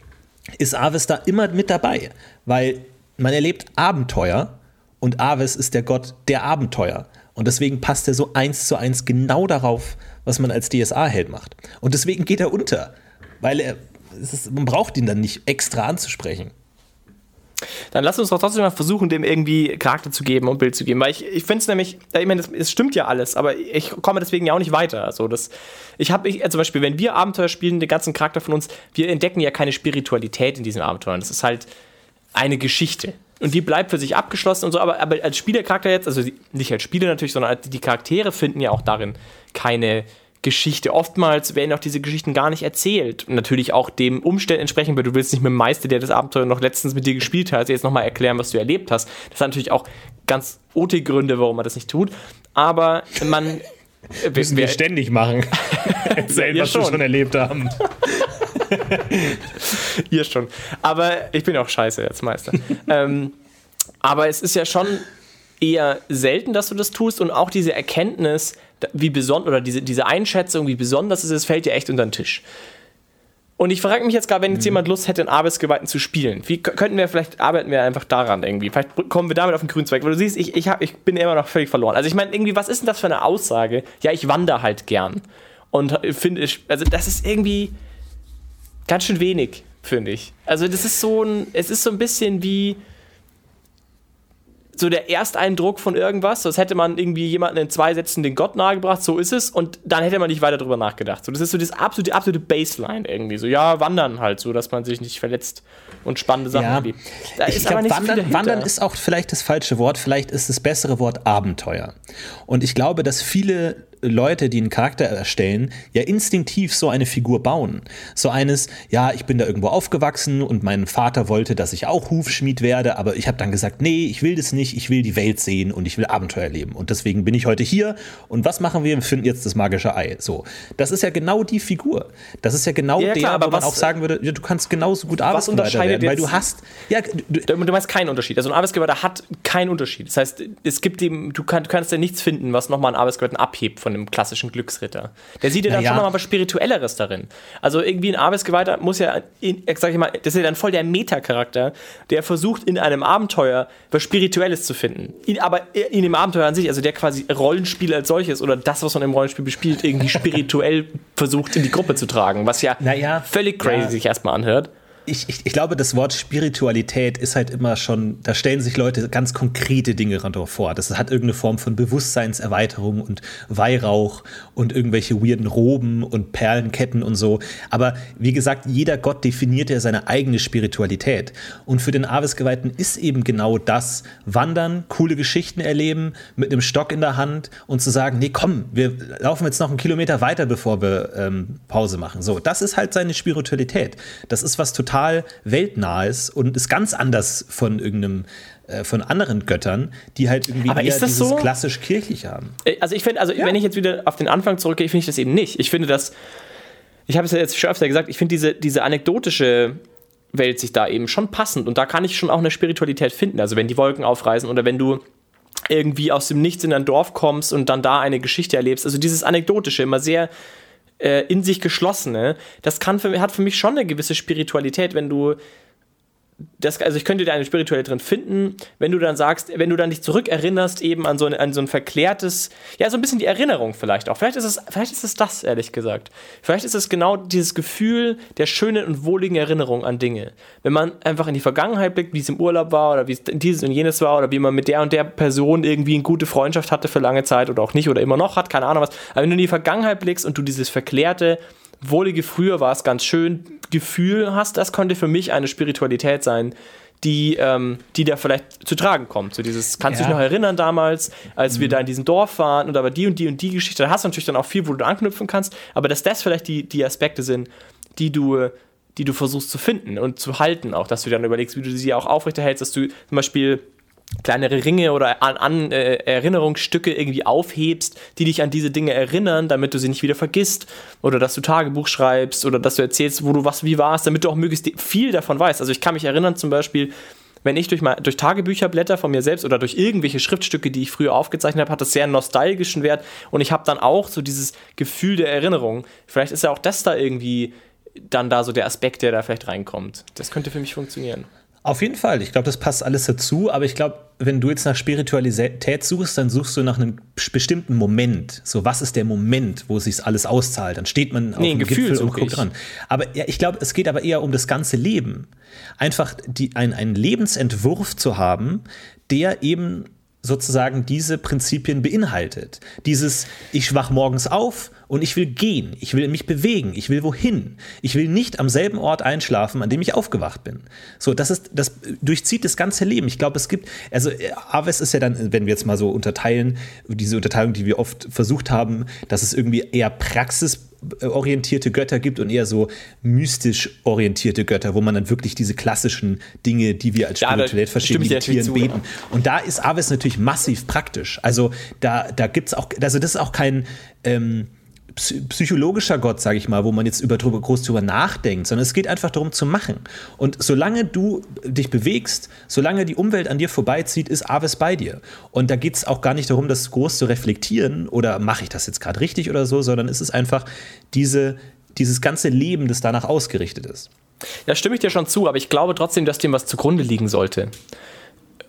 C: ist Avis da immer mit dabei, weil man erlebt Abenteuer Und Aves ist der Gott der Abenteuer. Und deswegen passt er so eins zu eins genau darauf, was man als DSA-Held macht. Und deswegen geht er unter, weil er, ist, man braucht ihn dann nicht extra anzusprechen.
B: Dann lass uns doch trotzdem mal versuchen, dem irgendwie Charakter zu geben und Bild zu geben. Weil ich, ich finde es nämlich, ich meine, es stimmt ja alles, aber ich komme deswegen ja auch nicht weiter. Also das, ich habe ich, zum Beispiel, wenn wir Abenteuer spielen, den ganzen Charakter von uns, wir entdecken ja keine Spiritualität in diesen Abenteuern. Das ist halt eine Geschichte. Und die bleibt für sich abgeschlossen und so, aber, aber als Spielercharakter jetzt, also nicht als Spieler natürlich, sondern die Charaktere finden ja auch darin keine Geschichte. Oftmals werden auch diese Geschichten gar nicht erzählt. Und natürlich auch dem Umständen entsprechend, weil du willst nicht mit dem Meister, der das Abenteuer noch letztens mit dir gespielt hat, jetzt nochmal erklären, was du erlebt hast. Das hat natürlich auch ganz ote Gründe, warum man das nicht tut. Aber man.
C: Müssen wir, ständig machen. Erzählen, was schon. wir schon erlebt haben.
B: Ihr schon. Aber ich bin auch scheiße als Meister. ähm, aber es ist ja schon eher selten, dass du das tust und auch diese Erkenntnis, wie besonders, oder diese, diese Einschätzung, wie besonders es ist, fällt dir echt unter den Tisch. Und ich frage mich jetzt gerade, wenn jetzt mhm. jemand Lust hätte, in Arbeitsgewalten zu spielen, wie könnten wir vielleicht, arbeiten wir einfach daran irgendwie? Vielleicht kommen wir damit auf den grünen Zweig, weil du siehst, ich, ich, hab, ich bin immer noch völlig verloren. Also ich meine, irgendwie, was ist denn das für eine Aussage? Ja, ich wandere halt gern. Und finde, also das ist irgendwie ganz schön wenig, finde ich. Also das ist so ein, es ist so ein bisschen wie, so der Ersteindruck von irgendwas. Das hätte man irgendwie jemanden in zwei Sätzen den Gott nahegebracht, so ist es, und dann hätte man nicht weiter drüber nachgedacht. So, das ist so das absolute, absolute Baseline irgendwie. So, ja, wandern halt, so dass man sich nicht verletzt und spannende Sachen
C: ja. erlebt. Da ich glaube, wandern, wandern ist auch vielleicht das falsche Wort, vielleicht ist das bessere Wort Abenteuer. Und ich glaube, dass viele Leute, die einen Charakter erstellen, ja instinktiv so eine Figur bauen. So eines, ja, ich bin da irgendwo aufgewachsen und mein Vater wollte, dass ich auch Hufschmied werde, aber ich habe dann gesagt, nee, ich will das nicht, ich will die Welt sehen und ich will Abenteuer erleben. Und deswegen bin ich heute hier und was machen wir? Wir finden jetzt das magische Ei. So, das ist ja genau die Figur. Das ist ja genau ja, der, wo man auch sagen würde, ja, du kannst genauso gut
B: was unterscheidet werden,
C: weil du hast,
B: ja, du, du meinst keinen Unterschied. Also ein Arbeitsgeber hat keinen Unterschied. Das heißt, es gibt ihm, du, kann, du kannst ja nichts finden, was nochmal einen Arbeitsgeber abhebt von von dem klassischen Glücksritter. Der sieht ja dann naja. schon noch mal was Spirituelleres darin. Also irgendwie ein Arbeitsgeweihter muss ja, in, sag ich mal, das ist ja dann voll der Meta-Charakter, der versucht in einem Abenteuer was Spirituelles zu finden. In, aber in dem Abenteuer an sich, also der quasi Rollenspiel als solches oder das, was man im Rollenspiel bespielt, irgendwie spirituell versucht in die Gruppe zu tragen, was ja naja, völlig crazy ja. sich erstmal anhört
C: ich, ich, ich, glaube, das Wort Spiritualität ist halt immer schon, da stellen sich Leute ganz konkrete Dinge vor. Das hat irgendeine Form von Bewusstseinserweiterung und Weihrauch und irgendwelche weirden Roben und Perlenketten und so. Aber wie gesagt, jeder Gott definiert ja seine eigene Spiritualität. Und für den Aves-Geweihten ist eben genau das, wandern, coole Geschichten erleben, mit einem Stock in der Hand und zu sagen, nee, komm, wir laufen jetzt noch einen Kilometer weiter, bevor wir ähm, Pause machen. So, das ist halt seine Spiritualität. Das ist was total total weltnahes und ist ganz anders von irgendeinem äh, von anderen Göttern, die halt irgendwie
B: Aber eher dieses so?
C: klassisch kirchlich haben.
B: Äh, also ich finde, also ja. wenn ich jetzt wieder auf den Anfang zurückgehe, finde ich das eben nicht. Ich finde das, ich habe es ja jetzt schon öfter gesagt, ich finde diese, diese anekdotische Welt sich da eben schon passend und da kann ich schon auch eine Spiritualität finden. Also wenn die Wolken aufreißen oder wenn du irgendwie aus dem Nichts in ein Dorf kommst und dann da eine Geschichte erlebst. Also dieses anekdotische, immer sehr äh, in sich geschlossene, das kann für, hat für mich schon eine gewisse Spiritualität, wenn du das, also ich könnte da eine Spiritualität drin finden, wenn du dann sagst, wenn du dann dich zurückerinnerst eben an so, ein, an so ein verklärtes, ja, so ein bisschen die Erinnerung vielleicht auch. Vielleicht ist es, vielleicht ist es das, ehrlich gesagt. Vielleicht ist es genau dieses Gefühl der schönen und wohligen Erinnerung an Dinge. Wenn man einfach in die Vergangenheit blickt, wie es im Urlaub war oder wie es dieses und jenes war oder wie man mit der und der Person irgendwie eine gute Freundschaft hatte für lange Zeit oder auch nicht oder immer noch hat, keine Ahnung was. Aber wenn du in die Vergangenheit blickst und du dieses verklärte, wohlige früher war es ganz schön Gefühl hast, das könnte für mich eine Spiritualität sein, die, ähm, die da vielleicht zu tragen kommt. So dieses, kannst du ja. dich noch erinnern damals, als mhm. wir da in diesem Dorf waren und aber die und die und die Geschichte, da hast du natürlich dann auch viel, wo du anknüpfen kannst, aber dass das vielleicht die, die Aspekte sind, die du, die du versuchst zu finden und zu halten, auch, dass du dann überlegst, wie du sie auch aufrechterhältst, dass du zum Beispiel kleinere Ringe oder an, an äh, Erinnerungsstücke irgendwie aufhebst, die dich an diese Dinge erinnern, damit du sie nicht wieder vergisst oder dass du Tagebuch schreibst oder dass du erzählst, wo du was wie warst, damit du auch möglichst viel davon weißt. Also ich kann mich erinnern zum Beispiel, wenn ich durch, durch Tagebücher von mir selbst oder durch irgendwelche Schriftstücke, die ich früher aufgezeichnet habe, hat das sehr einen nostalgischen Wert und ich habe dann auch so dieses Gefühl der Erinnerung. Vielleicht ist ja auch das da irgendwie dann da so der Aspekt, der da vielleicht reinkommt. Das könnte für mich funktionieren.
C: Auf jeden Fall. Ich glaube, das passt alles dazu. Aber ich glaube, wenn du jetzt nach Spiritualität suchst, dann suchst du nach einem bestimmten Moment. So, was ist der Moment, wo sich alles auszahlt? Dann steht man auf nee, dem Gipfel und guckt dran. Aber ja, ich glaube, es geht aber eher um das ganze Leben. Einfach die, ein, einen Lebensentwurf zu haben, der eben sozusagen diese Prinzipien beinhaltet. Dieses, ich wach morgens auf und ich will gehen, ich will mich bewegen, ich will wohin. Ich will nicht am selben Ort einschlafen, an dem ich aufgewacht bin. So, das ist, das durchzieht das ganze Leben. Ich glaube, es gibt, also Aves ist ja dann, wenn wir jetzt mal so unterteilen, diese Unterteilung, die wir oft versucht haben, dass es irgendwie eher Praxis orientierte Götter gibt und eher so mystisch orientierte Götter, wo man dann wirklich diese klassischen Dinge, die wir als Spiritualität ja, verstehen, meditieren, zu, beten. Ja. Und da ist Aves natürlich massiv praktisch. Also da, da gibt es auch, also das ist auch kein ähm, psychologischer Gott, sage ich mal, wo man jetzt über, groß drüber nachdenkt, sondern es geht einfach darum zu machen. Und solange du dich bewegst, solange die Umwelt an dir vorbeizieht, ist Aves bei dir. Und da geht es auch gar nicht darum, das groß zu reflektieren oder mache ich das jetzt gerade richtig oder so, sondern es ist einfach diese, dieses ganze Leben, das danach ausgerichtet ist.
B: Da stimme ich dir schon zu, aber ich glaube trotzdem, dass dem was zugrunde liegen sollte.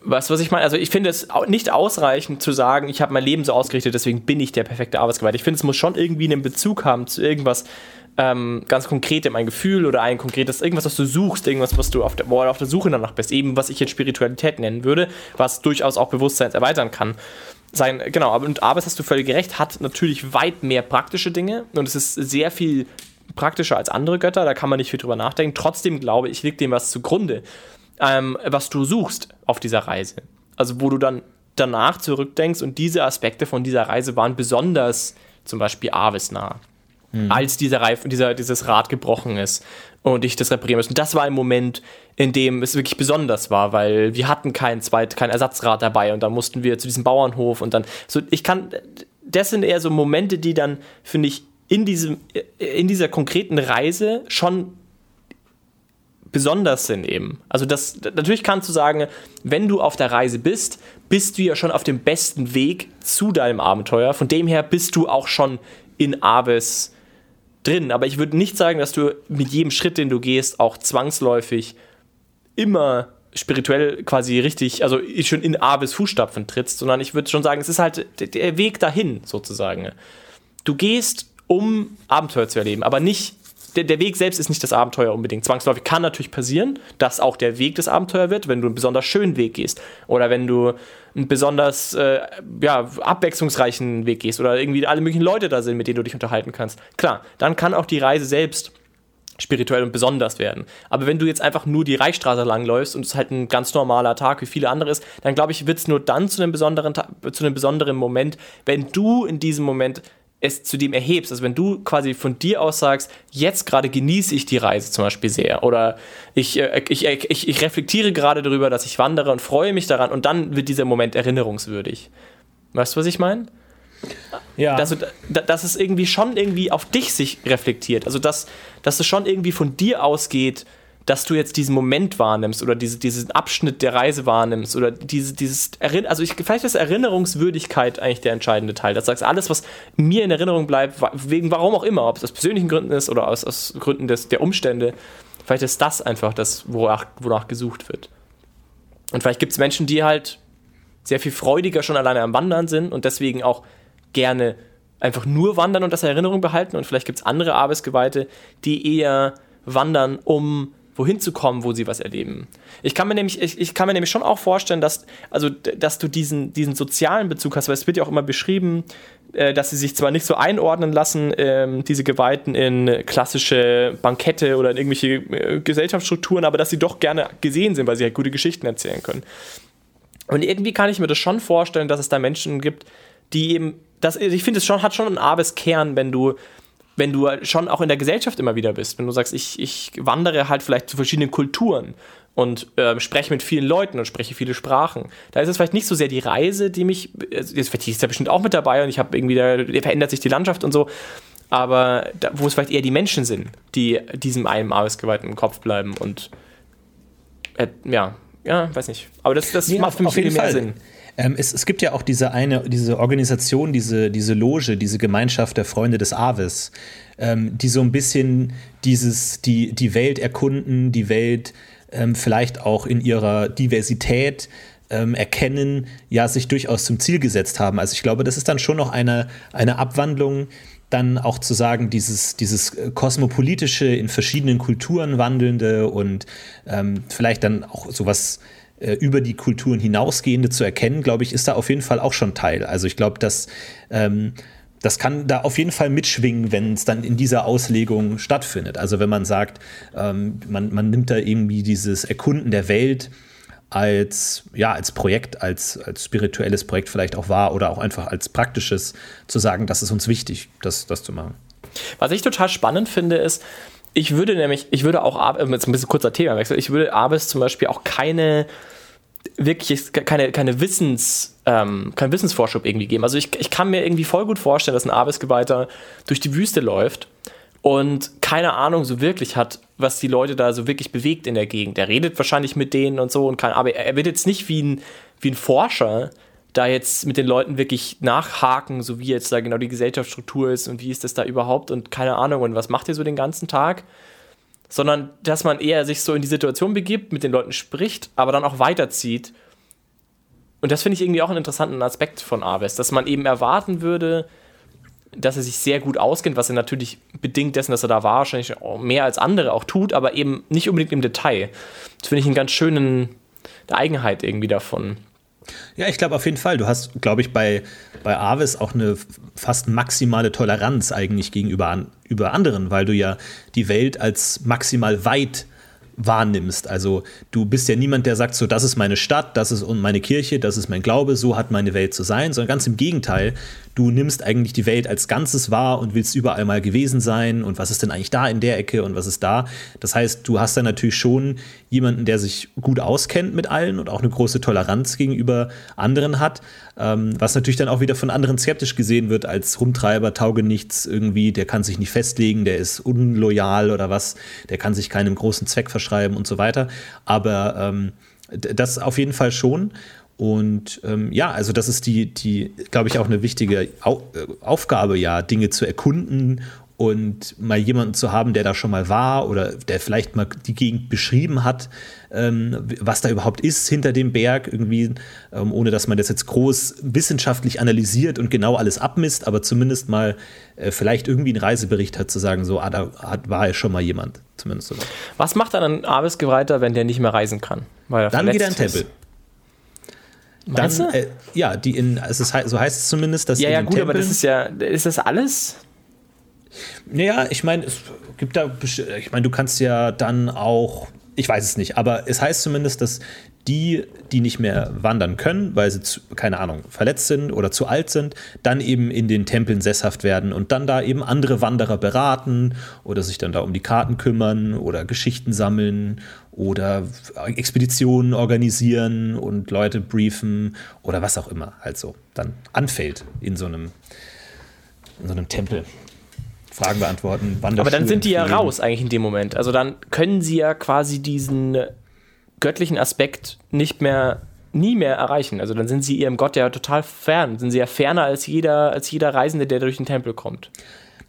B: Was, was ich meine, also ich finde es nicht ausreichend zu sagen, ich habe mein Leben so ausgerichtet, deswegen bin ich der perfekte Arbeitsgeweihte. Ich finde, es muss schon irgendwie einen Bezug haben zu irgendwas ähm, ganz konkretem, ein Gefühl oder ein konkretes, irgendwas, was du suchst, irgendwas, was du auf der, auf der Suche danach bist, eben was ich jetzt Spiritualität nennen würde, was durchaus auch Bewusstsein erweitern kann. Sein, genau, und Arbeit hast du völlig recht, hat natürlich weit mehr praktische Dinge und es ist sehr viel praktischer als andere Götter, da kann man nicht viel drüber nachdenken. Trotzdem glaube ich, liegt dem was zugrunde ähm, was du suchst auf dieser Reise. Also wo du dann danach zurückdenkst und diese Aspekte von dieser Reise waren besonders zum Beispiel Avis nah. Mhm. Als dieser Reif, dieser, dieses Rad gebrochen ist und ich das reparieren muss. Und das war ein Moment, in dem es wirklich besonders war, weil wir hatten kein zweit, kein Ersatzrad dabei und dann mussten wir zu diesem Bauernhof und dann so ich kann das sind eher so Momente, die dann finde ich in diesem in dieser konkreten Reise schon besonders sind eben. Also das natürlich kannst du sagen, wenn du auf der Reise bist, bist du ja schon auf dem besten Weg zu deinem Abenteuer. Von dem her bist du auch schon in Aves drin. Aber ich würde nicht sagen, dass du mit jedem Schritt, den du gehst, auch zwangsläufig immer spirituell quasi richtig, also schon in Aves Fußstapfen trittst, sondern ich würde schon sagen, es ist halt der Weg dahin sozusagen. Du gehst, um Abenteuer zu erleben, aber nicht der, der, Weg selbst ist nicht das Abenteuer unbedingt. Zwangsläufig kann natürlich passieren, dass auch der Weg des Abenteuer wird, wenn du einen besonders schönen Weg gehst. Oder wenn du einen besonders äh, ja, abwechslungsreichen Weg gehst oder irgendwie alle möglichen Leute da sind, mit denen du dich unterhalten kannst. Klar, dann kann auch die Reise selbst spirituell und besonders werden. Aber wenn du jetzt einfach nur die Reichsstraße langläufst und es halt ein ganz normaler Tag wie viele andere ist, dann glaube ich, wird es nur dann zu einem besonderen, zu einem besonderen Moment, wenn du in diesem Moment es zu dem erhebst. Also wenn du quasi von dir aus sagst, jetzt gerade genieße ich die Reise zum Beispiel sehr oder ich, äh, ich, äh, ich, ich reflektiere gerade darüber, dass ich wandere und freue mich daran und dann wird dieser Moment erinnerungswürdig. Weißt du, was ich meine? Ja. Dass, dass es irgendwie schon irgendwie auf dich sich reflektiert. Also dass, dass es schon irgendwie von dir ausgeht, dass du jetzt diesen Moment wahrnimmst oder diese, diesen Abschnitt der Reise wahrnimmst oder diese, dieses Erinnerung, also ich, vielleicht ist Erinnerungswürdigkeit eigentlich der entscheidende Teil. Das sagst alles, was mir in Erinnerung bleibt, wegen warum auch immer, ob es aus persönlichen Gründen ist oder aus, aus Gründen des, der Umstände, vielleicht ist das einfach das, wonach, wonach gesucht wird. Und vielleicht gibt es Menschen, die halt sehr viel freudiger schon alleine am Wandern sind und deswegen auch gerne einfach nur wandern und das in Erinnerung behalten. Und vielleicht gibt es andere Arbeitsgeweihte, die eher wandern, um wohin zu kommen, wo sie was erleben. Ich kann mir nämlich, ich, ich kann mir nämlich schon auch vorstellen, dass, also, dass du diesen, diesen sozialen Bezug hast, weil es wird ja auch immer beschrieben, äh, dass sie sich zwar nicht so einordnen lassen, ähm, diese Geweihten in klassische Bankette oder in irgendwelche äh, Gesellschaftsstrukturen, aber dass sie doch gerne gesehen sind, weil sie halt gute Geschichten erzählen können. Und irgendwie kann ich mir das schon vorstellen, dass es da Menschen gibt, die eben, das, ich finde, es schon, hat schon einen Abes Kern, wenn du wenn du schon auch in der Gesellschaft immer wieder bist, wenn du sagst, ich, ich wandere halt vielleicht zu verschiedenen Kulturen und äh, spreche mit vielen Leuten und spreche viele Sprachen. Da ist es vielleicht nicht so sehr die Reise, die mich, also jetzt ist ja bestimmt auch mit dabei und ich habe irgendwie, da verändert sich die Landschaft und so, aber da, wo es vielleicht eher die Menschen sind, die diesem einem Arbeitsgeweihten im Kopf bleiben und äh, ja, ja, weiß nicht. Aber das, das
C: ja, macht für mich viel mehr Fall. Sinn. Ähm, es, es, gibt ja auch diese eine, diese Organisation, diese, diese Loge, diese Gemeinschaft der Freunde des Aves, ähm, die so ein bisschen dieses, die, die Welt erkunden, die Welt ähm, vielleicht auch in ihrer Diversität ähm, erkennen, ja, sich durchaus zum Ziel gesetzt haben. Also ich glaube, das ist dann schon noch eine, eine Abwandlung, dann auch zu sagen, dieses, dieses kosmopolitische, in verschiedenen Kulturen wandelnde und ähm, vielleicht dann auch sowas äh, über die Kulturen hinausgehende zu erkennen, glaube ich, ist da auf jeden Fall auch schon Teil. Also ich glaube, dass ähm, das kann da auf jeden Fall mitschwingen, wenn es dann in dieser Auslegung stattfindet. Also wenn man sagt, ähm, man, man nimmt da irgendwie dieses Erkunden der Welt als, ja, als Projekt, als, als spirituelles Projekt vielleicht auch wahr oder auch einfach als praktisches zu sagen, das ist uns wichtig, das, das zu machen.
B: Was ich total spannend finde, ist, ich würde nämlich, ich würde auch, jetzt ein bisschen kurzer Themawechsel, ich würde Abes zum Beispiel auch keine wirklich keine, keine Wissens, ähm, kein Wissensvorschub irgendwie geben. Also ich, ich kann mir irgendwie voll gut vorstellen, dass ein Arbeitsgebeiter durch die Wüste läuft und keine Ahnung so wirklich hat, was die Leute da so wirklich bewegt in der Gegend. Er redet wahrscheinlich mit denen und so und kann, aber er wird jetzt nicht wie ein, wie ein Forscher da jetzt mit den Leuten wirklich nachhaken, so wie jetzt da genau die Gesellschaftsstruktur ist und wie ist das da überhaupt und keine Ahnung und was macht ihr so den ganzen Tag, sondern dass man eher sich so in die Situation begibt, mit den Leuten spricht, aber dann auch weiterzieht. Und das finde ich irgendwie auch einen interessanten Aspekt von Aves, dass man eben erwarten würde, dass er sich sehr gut auskennt, was er natürlich bedingt dessen, dass er da war, wahrscheinlich mehr als andere auch tut, aber eben nicht unbedingt im Detail. Das finde ich einen ganz schönen Eigenheit irgendwie davon.
C: Ja, ich glaube auf jeden Fall. Du hast, glaube ich, bei, bei Avis auch eine fast maximale Toleranz eigentlich gegenüber an, über anderen, weil du ja die Welt als maximal weit wahrnimmst. Also du bist ja niemand, der sagt so, das ist meine Stadt, das ist meine Kirche, das ist mein Glaube, so hat meine Welt zu sein, sondern ganz im Gegenteil, du nimmst eigentlich die Welt als Ganzes wahr und willst überall mal gewesen sein und was ist denn eigentlich da in der Ecke und was ist da. Das heißt, du hast dann natürlich schon jemanden, der sich gut auskennt mit allen und auch eine große Toleranz gegenüber anderen hat, ähm, was natürlich dann auch wieder von anderen skeptisch gesehen wird als Rumtreiber, Taugenichts irgendwie, der kann sich nicht festlegen, der ist unloyal oder was, der kann sich keinem großen Zweck verschreiben und so weiter. Aber ähm, das auf jeden Fall schon. Und ähm, ja, also das ist die, die glaube ich, auch eine wichtige Au äh, Aufgabe, ja, Dinge zu erkunden und mal jemanden zu haben, der da schon mal war oder der vielleicht mal die Gegend beschrieben hat, ähm, was da überhaupt ist hinter dem Berg, irgendwie, ähm, ohne dass man das jetzt groß wissenschaftlich analysiert und genau alles abmisst, aber zumindest mal äh, vielleicht irgendwie einen Reisebericht hat, zu sagen, so, ah, da hat, war ja schon mal jemand, zumindest so.
B: Was macht dann ein Arbeitsgereiter, wenn der nicht mehr reisen kann?
C: dann geht er in den Tempel. Dann, äh, ja, die in, ist, so heißt es zumindest, dass
B: ja, ja, gut, Tempeln, aber das ist ja, ist das alles?
C: Naja, ich meine, es gibt da, ich meine, du kannst ja dann auch, ich weiß es nicht, aber es heißt zumindest, dass die, die nicht mehr wandern können, weil sie, zu, keine Ahnung, verletzt sind oder zu alt sind, dann eben in den Tempeln sesshaft werden und dann da eben andere Wanderer beraten oder sich dann da um die Karten kümmern oder Geschichten sammeln oder Expeditionen organisieren und Leute briefen oder was auch immer also dann anfällt in so einem, in so einem Tempel. Fragen beantworten.
B: Aber dann sind die ja raus eigentlich in dem Moment. Also dann können sie ja quasi diesen göttlichen Aspekt nicht mehr nie mehr erreichen. Also dann sind sie ihrem Gott ja total fern, sind sie ja ferner als jeder, als jeder Reisende, der durch den Tempel kommt.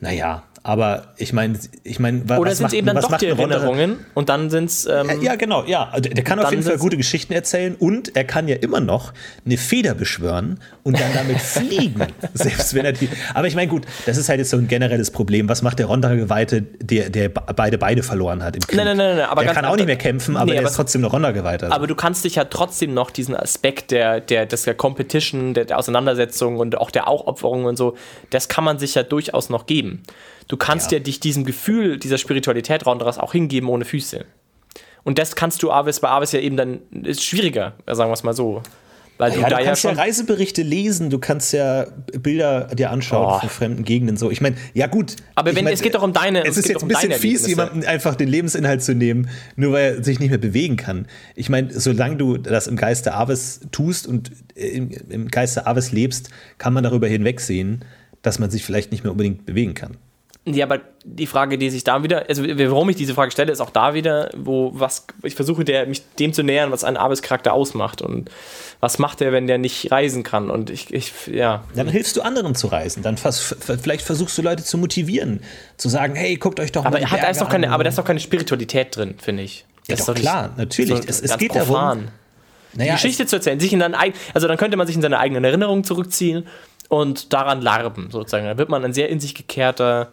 C: Naja, aber ich meine, ich meine,
B: Oder sind es eben dann doch die Erinnerungen und dann sind es. Ähm,
C: ja, genau, ja. Also der kann auf jeden Fall gute Geschichten erzählen und er kann ja immer noch eine Feder beschwören und dann damit fliegen. Selbst wenn er die. Aber ich meine, gut, das ist halt jetzt so ein generelles Problem. Was macht der Rondere Geweihte, der, der beide Beine verloren hat im
B: Krieg? Nein, nein, nein, nein. Aber
C: der kann auch nicht mehr kämpfen, aber nee, er ist trotzdem noch Rondere Geweihter.
B: Aber du kannst dich ja trotzdem noch diesen Aspekt der, der, des der Competition, der, der Auseinandersetzung und auch der Aufopferung und so, das kann man sich ja durchaus noch geben. Du kannst ja, ja dich diesem Gefühl dieser Spiritualität Ronderas auch hingeben ohne Füße. Und das kannst du Avis bei Avis ja eben dann, ist schwieriger, sagen wir es mal so.
C: Weil du, ja, da du kannst ja, ja, Reiseberichte lesen, du kannst ja Bilder dir anschauen oh. von fremden Gegenden so. Ich meine, ja gut.
B: Aber wenn,
C: mein,
B: es geht doch um deine.
C: Es ist jetzt um ein bisschen fies, jemandem einfach den Lebensinhalt zu nehmen, nur weil er sich nicht mehr bewegen kann. Ich meine, solange du das im Geiste Aves tust und im, im Geiste Aves lebst, kann man darüber hinwegsehen, dass man sich vielleicht nicht mehr unbedingt bewegen kann.
B: Ja, aber die Frage, die sich da wieder, also warum ich diese Frage stelle, ist auch da wieder, wo was ich versuche, der, mich dem zu nähern, was einen Arbeitscharakter ausmacht und was macht er, wenn der nicht reisen kann und ich, ich ja.
C: Dann hilfst du anderen zu reisen, dann fas, vielleicht versuchst du Leute zu motivieren, zu sagen, hey, guckt euch doch
B: aber mal die hat, da ist doch keine, Aber da ist doch keine Spiritualität drin, finde ich.
C: Ja, doch, klar, natürlich.
B: So es, es geht profan. darum. Naja, die Geschichte zu erzählen, sich in dann also dann könnte man sich in seine eigenen Erinnerungen zurückziehen und daran larben, sozusagen. Da wird man ein sehr in sich gekehrter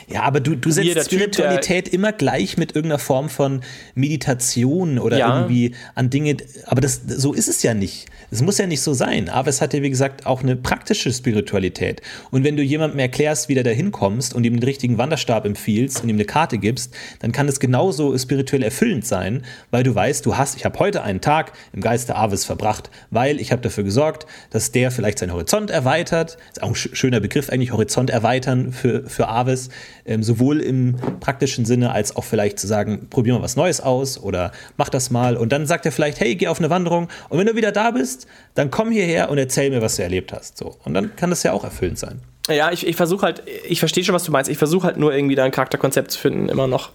C: ja, aber du, du setzt Spiritualität typ, immer gleich mit irgendeiner Form von Meditation oder ja. irgendwie an Dinge. Aber das, so ist es ja nicht. Es muss ja nicht so sein. Aber es hat ja, wie gesagt, auch eine praktische Spiritualität. Und wenn du jemandem erklärst, wie du da hinkommst und ihm den richtigen Wanderstab empfiehlst und ihm eine Karte gibst, dann kann es genauso spirituell erfüllend sein, weil du weißt, du hast, ich habe heute einen Tag im Geiste Aves verbracht, weil ich habe dafür gesorgt, dass der vielleicht seinen Horizont erweitert. Das ist auch ein schöner Begriff eigentlich, Horizont erweitern für, für Aves ähm, sowohl im praktischen Sinne als auch vielleicht zu sagen, probier mal was Neues aus oder mach das mal. Und dann sagt er vielleicht, hey, geh auf eine Wanderung und wenn du wieder da bist, dann komm hierher und erzähl mir, was du erlebt hast. So. Und dann kann das ja auch erfüllend sein.
B: Ja, ich, ich versuche halt, ich verstehe schon, was du meinst. Ich versuche halt nur irgendwie da ein Charakterkonzept zu finden, immer noch.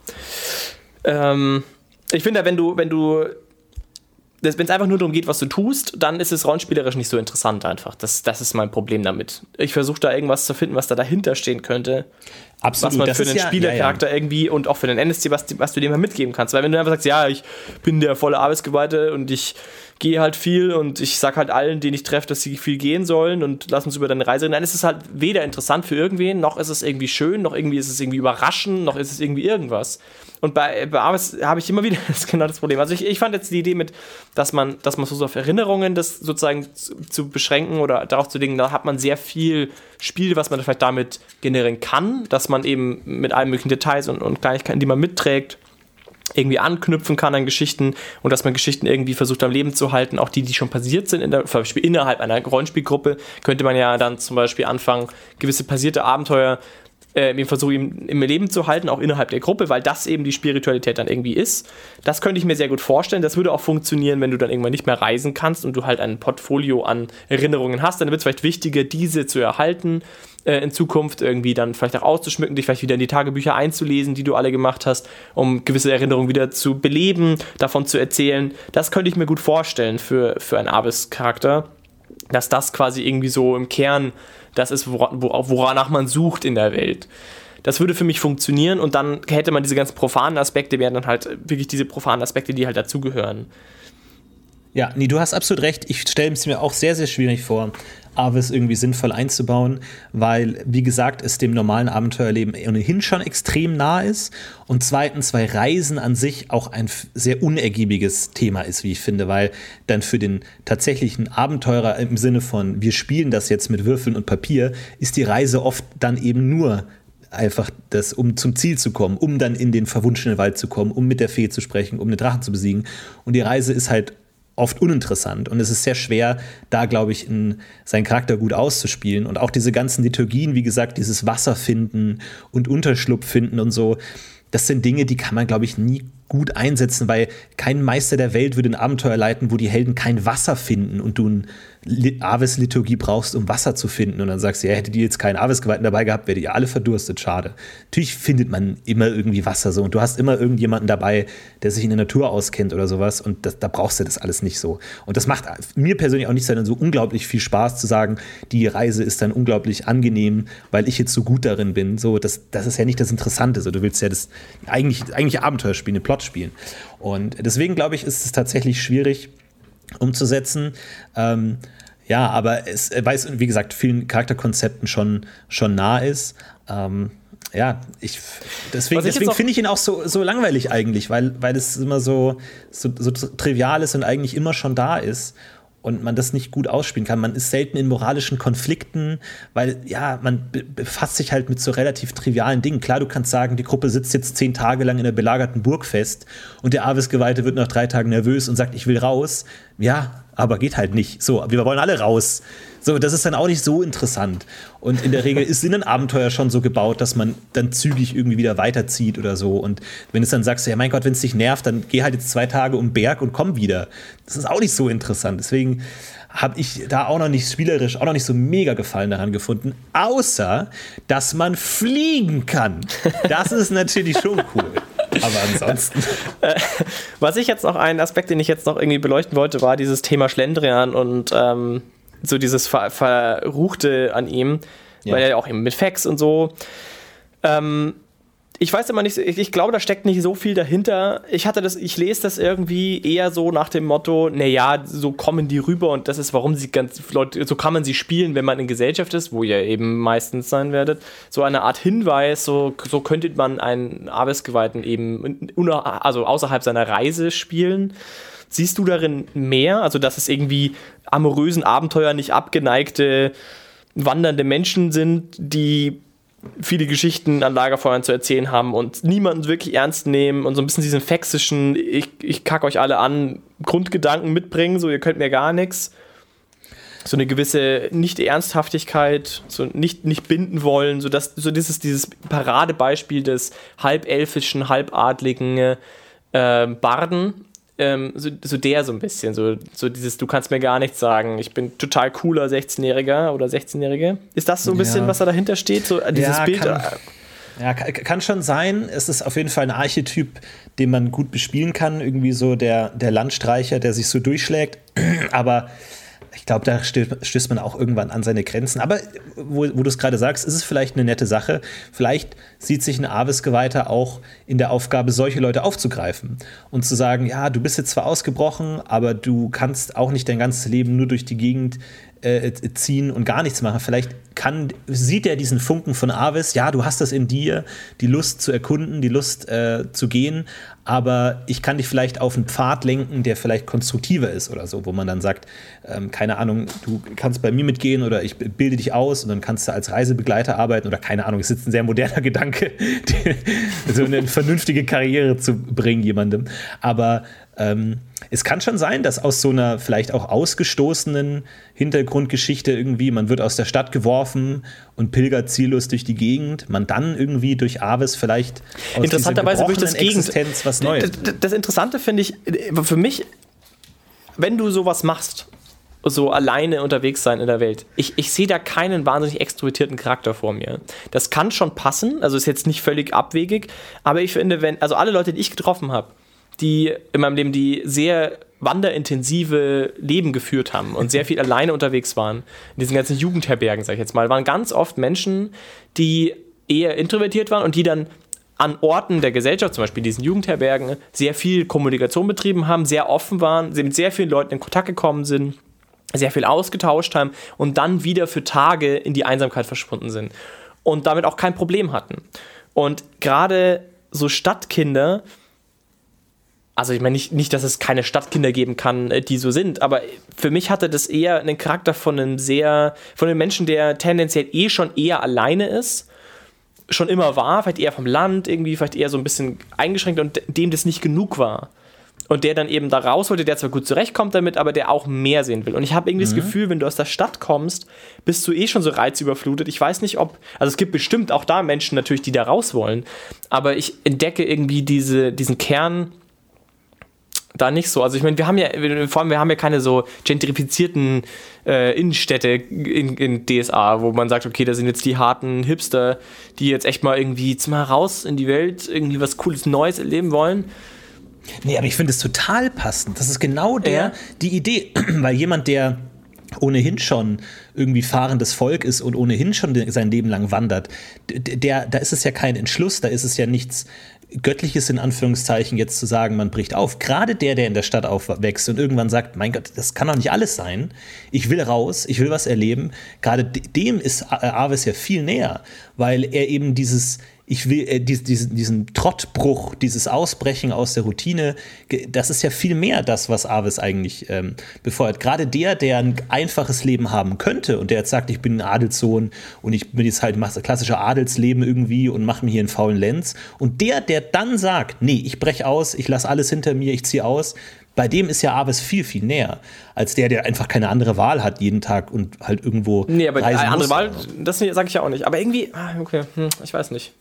B: Ähm, ich finde, wenn du, wenn du wenn es einfach nur darum geht, was du tust, dann ist es rollenspielerisch nicht so interessant einfach. Das, das ist mein Problem damit. Ich versuche da irgendwas zu finden, was da dahinter stehen könnte. Absolut. Was man das für den ja, Spielercharakter ja, ja. irgendwie und auch für den NSC, was, was du dem mal mitgeben kannst. Weil wenn du einfach sagst, ja, ich bin der volle Arbeitsgeweihte und ich gehe halt viel und ich sag halt allen, denen ich treffe, dass sie viel gehen sollen und lass uns über deine Reise reden, dann ist es halt weder interessant für irgendwen, noch ist es irgendwie schön, noch irgendwie ist es irgendwie überraschend, noch ist es irgendwie irgendwas. Und bei, bei Arbeit habe ich immer wieder das genau das Problem. Also ich, ich fand jetzt die Idee mit, dass man, dass man so auf Erinnerungen das sozusagen zu, zu, beschränken oder darauf zu legen, da hat man sehr viel Spiel, was man vielleicht damit generieren kann, dass man eben mit allen möglichen Details und, und Kleinigkeiten, die man mitträgt, irgendwie anknüpfen kann an Geschichten und dass man Geschichten irgendwie versucht am Leben zu halten, auch die, die schon passiert sind, in der, zum Beispiel innerhalb einer Rollenspielgruppe, könnte man ja dann zum Beispiel anfangen, gewisse passierte Abenteuer äh, im Versuch, ihm im Leben zu halten, auch innerhalb der Gruppe, weil das eben die Spiritualität dann irgendwie ist. Das könnte ich mir sehr gut vorstellen. Das würde auch funktionieren, wenn du dann irgendwann nicht mehr reisen kannst und du halt ein Portfolio an Erinnerungen hast. Dann wird es vielleicht wichtiger, diese zu erhalten äh, in Zukunft, irgendwie dann vielleicht auch auszuschmücken, dich vielleicht wieder in die Tagebücher einzulesen, die du alle gemacht hast, um gewisse Erinnerungen wieder zu beleben, davon zu erzählen. Das könnte ich mir gut vorstellen für, für einen Abis-Charakter dass das quasi irgendwie so im Kern das ist, woranach man sucht in der Welt. Das würde für mich funktionieren und dann hätte man diese ganzen profanen Aspekte, wären dann halt wirklich diese profanen Aspekte, die halt dazugehören.
C: Ja, nee, du hast absolut recht. Ich stelle es mir auch sehr, sehr schwierig vor, Avis irgendwie sinnvoll einzubauen, weil, wie gesagt, es dem normalen Abenteuerleben ohnehin schon extrem nah ist und zweitens, weil Reisen an sich auch ein sehr unergiebiges Thema ist, wie ich finde, weil dann für den tatsächlichen Abenteurer im Sinne von, wir spielen das jetzt mit Würfeln und Papier, ist die Reise oft dann eben nur einfach das, um zum Ziel zu kommen, um dann in den verwunschenen Wald zu kommen, um mit der Fee zu sprechen, um den Drachen zu besiegen. Und die Reise ist halt oft uninteressant. Und es ist sehr schwer, da glaube ich, in seinen Charakter gut auszuspielen. Und auch diese ganzen Liturgien, wie gesagt, dieses Wasser finden und Unterschlupf finden und so, das sind Dinge, die kann man glaube ich nie gut einsetzen, weil kein Meister der Welt würde ein Abenteuer leiten, wo die Helden kein Wasser finden und du ein Aves-Liturgie brauchst, um Wasser zu finden. Und dann sagst du, ja, hätte die jetzt keinen Aves-Geweihten dabei gehabt, wäre die alle verdurstet. Schade. Natürlich findet man immer irgendwie Wasser so. Und du hast immer irgendjemanden dabei, der sich in der Natur auskennt oder sowas. Und das, da brauchst du das alles nicht so. Und das macht mir persönlich auch nicht so unglaublich viel Spaß zu sagen, die Reise ist dann unglaublich angenehm, weil ich jetzt so gut darin bin. So, das, das ist ja nicht das Interessante. So, du willst ja das eigentlich, eigentlich Abenteuer spielen, den Plot spielen. Und deswegen glaube ich, ist es tatsächlich schwierig umzusetzen. Ähm, ja, aber es, weil es, wie gesagt, vielen Charakterkonzepten schon, schon nah ist. Ähm, ja, ich, deswegen, deswegen finde ich ihn auch so, so langweilig eigentlich, weil, weil es immer so, so, so trivial ist und eigentlich immer schon da ist und man das nicht gut ausspielen kann. Man ist selten in moralischen Konflikten, weil ja, man befasst sich halt mit so relativ trivialen Dingen. Klar, du kannst sagen, die Gruppe sitzt jetzt zehn Tage lang in der belagerten Burg fest und der Aves-Geweihte wird nach drei Tagen nervös und sagt, ich will raus. Ja, aber geht halt nicht. So, wir wollen alle raus. So, das ist dann auch nicht so interessant. Und in der Regel ist in ein Abenteuer schon so gebaut, dass man dann zügig irgendwie wieder weiterzieht oder so. Und wenn du dann sagst, ja mein Gott, wenn es dich nervt, dann geh halt jetzt zwei Tage um den Berg und komm wieder. Das ist auch nicht so interessant. Deswegen habe ich da auch noch nicht spielerisch, auch noch nicht so mega Gefallen daran gefunden, außer dass man fliegen kann. Das ist natürlich schon cool. Aber ansonsten.
B: Äh, was ich jetzt noch, einen Aspekt, den ich jetzt noch irgendwie beleuchten wollte, war dieses Thema Schlendrian und ähm, so dieses Ver Verruchte an ihm, ja. weil er ja auch eben mit Fax und so. Ähm, ich weiß immer nicht, ich, ich, glaube, da steckt nicht so viel dahinter. Ich hatte das, ich lese das irgendwie eher so nach dem Motto, naja, so kommen die rüber und das ist, warum sie ganz Leute, so kann man sie spielen, wenn man in Gesellschaft ist, wo ihr eben meistens sein werdet. So eine Art Hinweis, so, so könnte man einen Arbeitsgeweihten eben, also außerhalb seiner Reise spielen. Siehst du darin mehr? Also, dass es irgendwie amorösen Abenteuer nicht abgeneigte wandernde Menschen sind, die viele Geschichten an Lagerfeuern zu erzählen haben und niemanden wirklich ernst nehmen und so ein bisschen diesen fäxischen, ich, ich kacke euch alle an, Grundgedanken mitbringen, so ihr könnt mir gar nichts. So eine gewisse Nicht-Ernsthaftigkeit, so nicht, nicht binden wollen, so, dass, so dieses, dieses Paradebeispiel des halbelfischen, halbadligen äh, Barden, ähm, so, so, der so ein bisschen, so, so dieses, du kannst mir gar nichts sagen, ich bin total cooler 16-Jähriger oder 16-Jährige. Ist das so ein bisschen, ja. was da dahinter steht, so äh, dieses
C: ja,
B: Bild?
C: Kann, ja, kann schon sein. Es ist auf jeden Fall ein Archetyp, den man gut bespielen kann. Irgendwie so der, der Landstreicher, der sich so durchschlägt. Aber glaube, da stößt man auch irgendwann an seine Grenzen. Aber wo, wo du es gerade sagst, ist es vielleicht eine nette Sache. Vielleicht sieht sich ein Avis-Geweihter auch in der Aufgabe, solche Leute aufzugreifen und zu sagen, ja, du bist jetzt zwar ausgebrochen, aber du kannst auch nicht dein ganzes Leben nur durch die Gegend äh, ziehen und gar nichts machen. Vielleicht kann, sieht er diesen Funken von Avis, ja, du hast das in dir, die Lust zu erkunden, die Lust äh, zu gehen, aber ich kann dich vielleicht auf einen Pfad lenken, der vielleicht konstruktiver ist oder so, wo man dann sagt, ähm, keine Ahnung, du kannst bei mir mitgehen oder ich bilde dich aus und dann kannst du als Reisebegleiter arbeiten oder keine Ahnung, es ist ein sehr moderner Gedanke, so eine vernünftige Karriere zu bringen jemandem. Aber ähm, es kann schon sein, dass aus so einer vielleicht auch ausgestoßenen Hintergrundgeschichte irgendwie, man wird aus der Stadt geworfen und pilgert ziellos durch die Gegend, man dann irgendwie durch Aves vielleicht
B: aus interessanterweise durch das
C: Existenz was Neues.
B: Das, das Interessante finde ich, für mich, wenn du sowas machst, so alleine unterwegs sein in der Welt. Ich, ich sehe da keinen wahnsinnig extrovertierten Charakter vor mir. Das kann schon passen, also ist jetzt nicht völlig abwegig, aber ich finde, wenn, also alle Leute, die ich getroffen habe, die in meinem Leben, die sehr wanderintensive Leben geführt haben und sehr viel alleine unterwegs waren, in diesen ganzen Jugendherbergen, sag ich jetzt mal, waren ganz oft Menschen, die eher introvertiert waren und die dann an Orten der Gesellschaft, zum Beispiel diesen Jugendherbergen, sehr viel Kommunikation betrieben haben, sehr offen waren, mit sehr vielen Leuten in Kontakt gekommen sind, sehr viel ausgetauscht haben und dann wieder für Tage in die Einsamkeit verschwunden sind und damit auch kein Problem hatten. Und gerade so Stadtkinder, also ich meine nicht, nicht, dass es keine Stadtkinder geben kann, äh, die so sind, aber für mich hatte das eher einen Charakter von einem sehr, von einem Menschen, der tendenziell eh schon eher alleine ist, schon immer war, vielleicht eher vom Land, irgendwie vielleicht eher so ein bisschen eingeschränkt und dem das nicht genug war. Und der dann eben da raus wollte, der zwar gut zurechtkommt damit, aber der auch mehr sehen will. Und ich habe irgendwie mhm. das Gefühl, wenn du aus der Stadt kommst, bist du eh schon so reizüberflutet. Ich weiß nicht, ob, also es gibt bestimmt auch da Menschen natürlich, die da raus wollen, aber ich entdecke irgendwie diese, diesen Kern, da nicht so. Also ich meine, wir haben ja, vor allem, wir haben ja keine so gentrifizierten äh, Innenstädte in, in, DSA, wo man sagt, okay, da sind jetzt die harten Hipster, die jetzt echt mal irgendwie mal raus in die Welt, irgendwie was Cooles Neues erleben wollen.
C: Nee, aber ich finde es total passend. Das ist genau der, ja. die Idee, weil jemand, der ohnehin schon irgendwie fahrendes Volk ist und ohnehin schon sein Leben lang wandert, der, da ist es ja kein Entschluss, da ist es ja nichts Göttliches in Anführungszeichen jetzt zu sagen, man bricht auf. Gerade der, der in der Stadt aufwächst und irgendwann sagt, mein Gott, das kann doch nicht alles sein. Ich will raus, ich will was erleben. Gerade dem ist Aves ja viel näher, weil er eben dieses ich will äh, diesen, diesen Trottbruch, dieses Ausbrechen aus der Routine, das ist ja viel mehr das, was Avis eigentlich ähm, befeuert. Gerade der, der ein einfaches Leben haben könnte und der jetzt sagt, ich bin ein Adelssohn und ich bin jetzt halt mache klassische Adelsleben irgendwie und mache mir hier einen faulen Lenz. Und der, der dann sagt, nee, ich breche aus, ich lasse alles hinter mir, ich ziehe aus, bei dem ist ja Aves viel, viel näher, als der, der einfach keine andere Wahl hat jeden Tag und halt irgendwo.
B: Nee, aber eine andere muss. Wahl, das sage ich ja auch nicht. Aber irgendwie, ah, okay, hm, ich weiß nicht.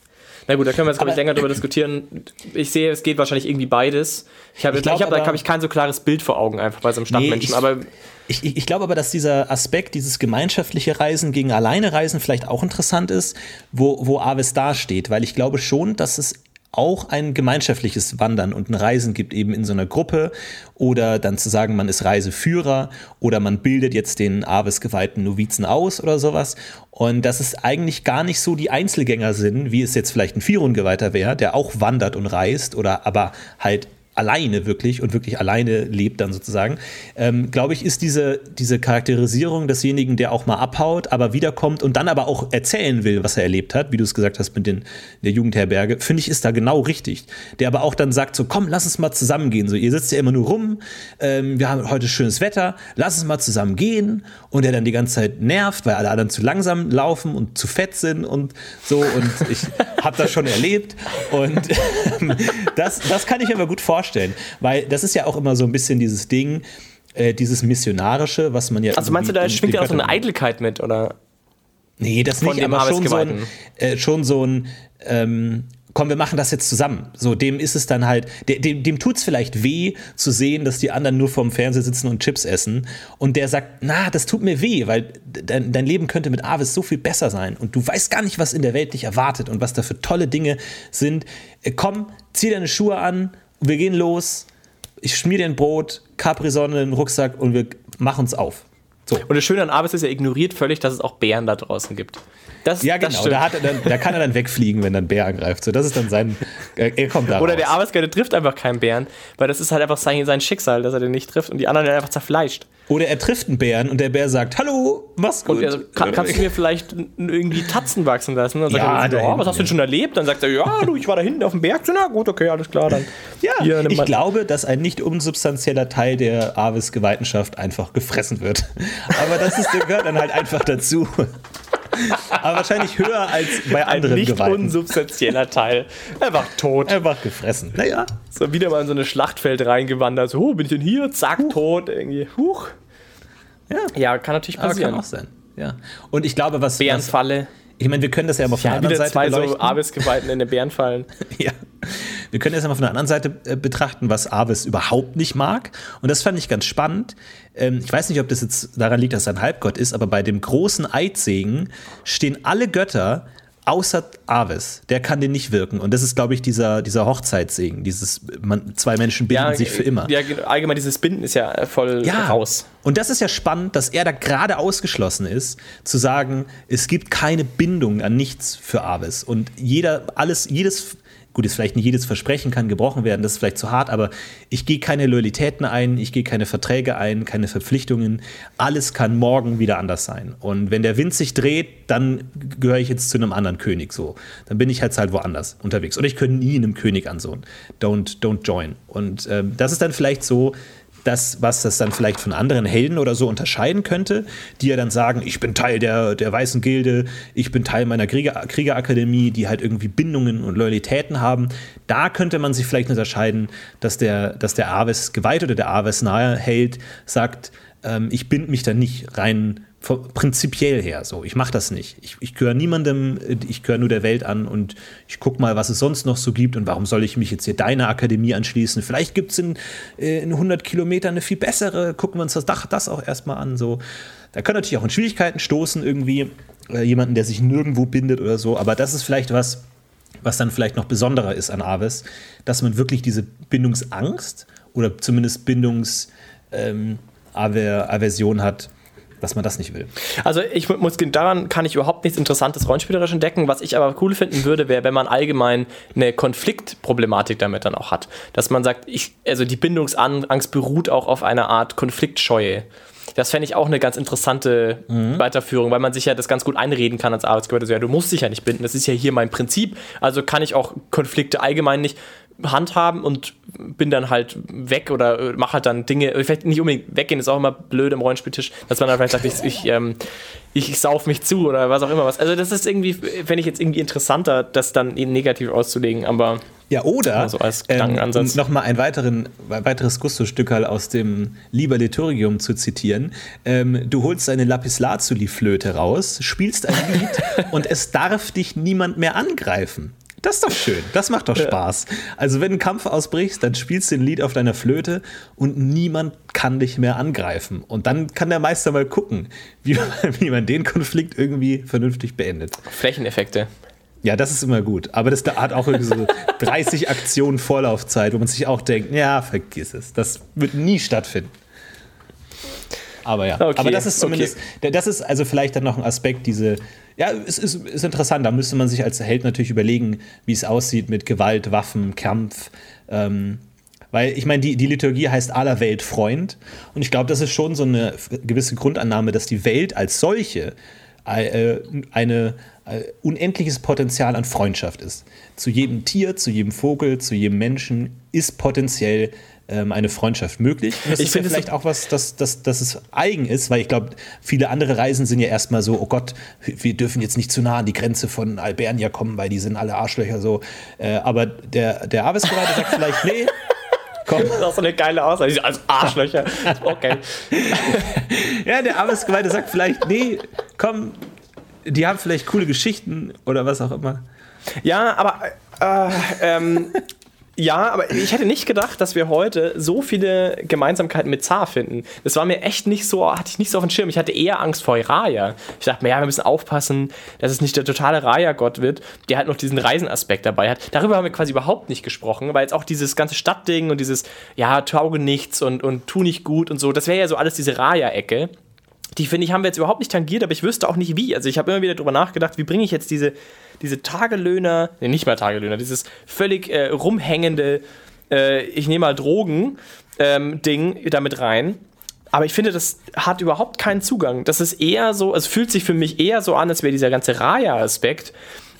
B: Na gut, da können wir jetzt, glaube ich, länger drüber diskutieren. Ich sehe, es geht wahrscheinlich irgendwie beides. Ich habe hab, da hab ich kein so klares Bild vor Augen einfach bei so einem Stadtmenschen. Nee, aber
C: ich, ich, ich glaube aber, dass dieser Aspekt, dieses gemeinschaftliche Reisen gegen alleine Reisen vielleicht auch interessant ist, wo, wo Aves dasteht, weil ich glaube schon, dass es auch ein gemeinschaftliches Wandern und ein Reisen gibt, eben in so einer Gruppe oder dann zu sagen, man ist Reiseführer oder man bildet jetzt den Aves geweihten Novizen aus oder sowas. Und das ist eigentlich gar nicht so die Einzelgänger sind, wie es jetzt vielleicht ein Firun-Geweihter wäre, der auch wandert und reist oder aber halt alleine wirklich und wirklich alleine lebt dann sozusagen, ähm, glaube ich, ist diese, diese Charakterisierung desjenigen, der auch mal abhaut, aber wiederkommt und dann aber auch erzählen will, was er erlebt hat, wie du es gesagt hast mit den, der Jugendherberge, finde ich, ist da genau richtig. Der aber auch dann sagt so, komm, lass uns mal zusammengehen. So, ihr sitzt ja immer nur rum, ähm, wir haben heute schönes Wetter, lass uns mal zusammen gehen. Und der dann die ganze Zeit nervt, weil alle anderen zu langsam laufen und zu fett sind und so. Und ich habe das schon erlebt. Und das, das kann ich mir aber gut vorstellen vorstellen. Weil das ist ja auch immer so ein bisschen dieses Ding, äh, dieses Missionarische, was man ja.
B: Also meinst du, da schwingt ja auch so eine Eitelkeit mit, oder?
C: Nee, das nicht, aber schon so, ein, äh, schon so ein, ähm, komm, wir machen das jetzt zusammen. So, dem ist es dann halt, dem, dem tut es vielleicht weh zu sehen, dass die anderen nur vorm Fernseher sitzen und Chips essen. Und der sagt, na, das tut mir weh, weil dein, dein Leben könnte mit Avis so viel besser sein. Und du weißt gar nicht, was in der Welt dich erwartet und was da für tolle Dinge sind. Äh, komm, zieh deine Schuhe an wir gehen los, ich schmier dir ein Brot, Capri-Sonne, einen Rucksack und wir machen uns auf.
B: So. Und das Schöne an Avis ist, er ignoriert völlig, dass es auch Bären da draußen gibt.
C: Das, ja, genau. Da, hat er dann, da kann er dann wegfliegen, wenn dann Bär angreift. So, das ist dann sein. Er kommt da.
B: Oder raus. der Arbeitsgeiter trifft einfach keinen Bären, weil das ist halt einfach sein, sein Schicksal, dass er den nicht trifft und die anderen einfach zerfleischt.
C: Oder er trifft einen Bären und der Bär sagt, hallo, mach's gut. Und
B: er, kann, kannst du mir vielleicht irgendwie Tatzen wachsen lassen? Dann ja, sagt er, oh, was hast du denn schon erlebt? Dann sagt er, ja, du, ich war da hinten auf dem Berg. So, na gut, okay, alles klar, dann.
C: Ja, Hier, ich glaube, dass ein nicht unsubstanzieller Teil der Avis Geweihtenschafft einfach gefressen wird. Aber das ist, gehört dann halt einfach dazu. Aber wahrscheinlich höher als bei anderen
B: Ein nicht Geweihten. unsubstanzieller Teil. Einfach tot.
C: Einfach gefressen.
B: Naja. So wieder mal in so ein Schlachtfeld reingewandert. So, oh, bin ich denn hier? Zack, Huch. tot. Irgendwie. Huch. Ja. ja, kann natürlich passieren.
C: Aber kann auch sein. Ja. Und ich glaube, was.
B: Bärenfalle.
C: Was, ich meine, wir können das ja mal von ja, der anderen Seite
B: zwei beleuchten. so Avis-Geweihten in den Bären fallen.
C: ja. Wir können das ja mal von der anderen Seite äh, betrachten, was Avis überhaupt nicht mag. Und das fand ich ganz spannend. Ähm, ich weiß nicht, ob das jetzt daran liegt, dass er ein Halbgott ist, aber bei dem großen Eidsegen stehen alle Götter außer Avis, der kann den nicht wirken. Und das ist, glaube ich, dieser, dieser Hochzeitssegen. Dieses, man, zwei Menschen binden ja, sich für immer.
B: Ja, allgemein dieses Binden ist ja voll ja. raus.
C: Und das ist ja spannend, dass er da gerade ausgeschlossen ist, zu sagen, es gibt keine Bindung an nichts für Avis. Und jeder, alles, jedes gut, jetzt vielleicht nicht jedes Versprechen kann gebrochen werden, das ist vielleicht zu hart, aber ich gehe keine Loyalitäten ein, ich gehe keine Verträge ein, keine Verpflichtungen. Alles kann morgen wieder anders sein. Und wenn der Wind sich dreht, dann gehöre ich jetzt zu einem anderen König so. Dann bin ich halt halt woanders unterwegs. Oder ich könnte nie einem König ansohnen. Don't, don't join. Und ähm, das ist dann vielleicht so das, was das dann vielleicht von anderen Helden oder so unterscheiden könnte, die ja dann sagen, ich bin Teil der, der Weißen Gilde, ich bin Teil meiner Krieger, Kriegerakademie, die halt irgendwie Bindungen und Loyalitäten haben. Da könnte man sich vielleicht unterscheiden, dass der, dass der Aves geweiht oder der Aves nahe Held sagt, ähm, ich binde mich da nicht rein prinzipiell her so. Ich mache das nicht. Ich, ich gehöre niemandem, ich gehöre nur der Welt an und ich gucke mal, was es sonst noch so gibt und warum soll ich mich jetzt hier deiner Akademie anschließen. Vielleicht gibt es in, äh, in 100 Kilometern eine viel bessere. Gucken wir uns das, das auch erstmal an. So. Da können natürlich auch in Schwierigkeiten stoßen irgendwie. Äh, jemanden, der sich nirgendwo bindet oder so. Aber das ist vielleicht was, was dann vielleicht noch besonderer ist an Aves, dass man wirklich diese Bindungsangst oder zumindest Bindungsaversion ähm, hat, dass man das nicht will.
B: Also ich muss daran kann ich überhaupt nichts Interessantes rollenspielerisch entdecken. Was ich aber cool finden würde, wäre, wenn man allgemein eine Konfliktproblematik damit dann auch hat. Dass man sagt, ich, also die Bindungsangst beruht auch auf einer Art Konfliktscheue. Das fände ich auch eine ganz interessante mhm. Weiterführung, weil man sich ja das ganz gut einreden kann als Arbeitsgeber. Also, ja, du musst dich ja nicht binden, das ist ja hier mein Prinzip. Also kann ich auch Konflikte allgemein nicht handhaben und bin dann halt weg oder mache halt dann Dinge, vielleicht nicht unbedingt weggehen, ist auch immer blöd im Rollenspieltisch, dass man dann vielleicht sagt, ich, ich, ähm, ich sauf mich zu oder was auch immer was. Also das ist irgendwie, fände ich jetzt irgendwie interessanter, das dann negativ auszulegen, aber
C: ja, oder so als ähm, nochmal ein weiteren, weiteres Gusto-Stückerl aus dem Liber Liturgium zu zitieren. Ähm, du holst deine Lapislazuli-Flöte raus, spielst ein Lied und es darf dich niemand mehr angreifen. Das ist doch schön. Das macht doch Spaß. Also, wenn ein Kampf ausbrichst, dann spielst du ein Lied auf deiner Flöte und niemand kann dich mehr angreifen. Und dann kann der Meister mal gucken, wie, wie man den Konflikt irgendwie vernünftig beendet.
B: Flächeneffekte.
C: Ja, das ist immer gut. Aber das hat auch irgendwie so 30 Aktionen Vorlaufzeit, wo man sich auch denkt, ja, vergiss es. Das wird nie stattfinden. Aber ja, okay, aber das ist zumindest, okay. das ist also vielleicht dann noch ein Aspekt, diese, ja, es ist, ist interessant, da müsste man sich als Held natürlich überlegen, wie es aussieht mit Gewalt, Waffen, Kampf. Ähm, weil ich meine, die, die Liturgie heißt aller Welt Freund. Und ich glaube, das ist schon so eine gewisse Grundannahme, dass die Welt als solche äh, eine, ein äh, unendliches Potenzial an Freundschaft ist. Zu jedem Tier, zu jedem Vogel, zu jedem Menschen ist potenziell ähm, eine Freundschaft möglich. Und das ich finde ja vielleicht auch was, dass, dass, dass es eigen ist, weil ich glaube, viele andere Reisen sind ja erstmal so, oh Gott, wir dürfen jetzt nicht zu nah an die Grenze von Albernia kommen, weil die sind alle Arschlöcher so. Äh, aber der, der Arbeitsgereiter sagt vielleicht, nee,
B: Komm. Das ist auch so eine geile Aussage. Als Arschlöcher. Okay.
C: ja, der Arbeitsgeweihte sagt vielleicht, nee, komm, die haben vielleicht coole Geschichten oder was auch immer.
B: Ja, aber äh, ähm, ja, aber ich hätte nicht gedacht, dass wir heute so viele Gemeinsamkeiten mit Zar finden. Das war mir echt nicht so, hatte ich nicht so auf dem Schirm. Ich hatte eher Angst vor Raya. Ich dachte mir, ja, wir müssen aufpassen, dass es nicht der totale Raya-Gott wird, der halt noch diesen Reisenaspekt dabei hat. Darüber haben wir quasi überhaupt nicht gesprochen, weil jetzt auch dieses ganze Stadtding und dieses, ja, tauge nichts und, und tu nicht gut und so, das wäre ja so alles diese Raya-Ecke die finde ich, haben wir jetzt überhaupt nicht tangiert, aber ich wüsste auch nicht wie. Also ich habe immer wieder darüber nachgedacht, wie bringe ich jetzt diese, diese Tagelöhner, nee, nicht mal Tagelöhner, dieses völlig äh, rumhängende, äh, ich nehme mal Drogen ähm, Ding damit rein. Aber ich finde, das hat überhaupt keinen Zugang. Das ist eher so, es fühlt sich für mich eher so an, als wäre dieser ganze Raya-Aspekt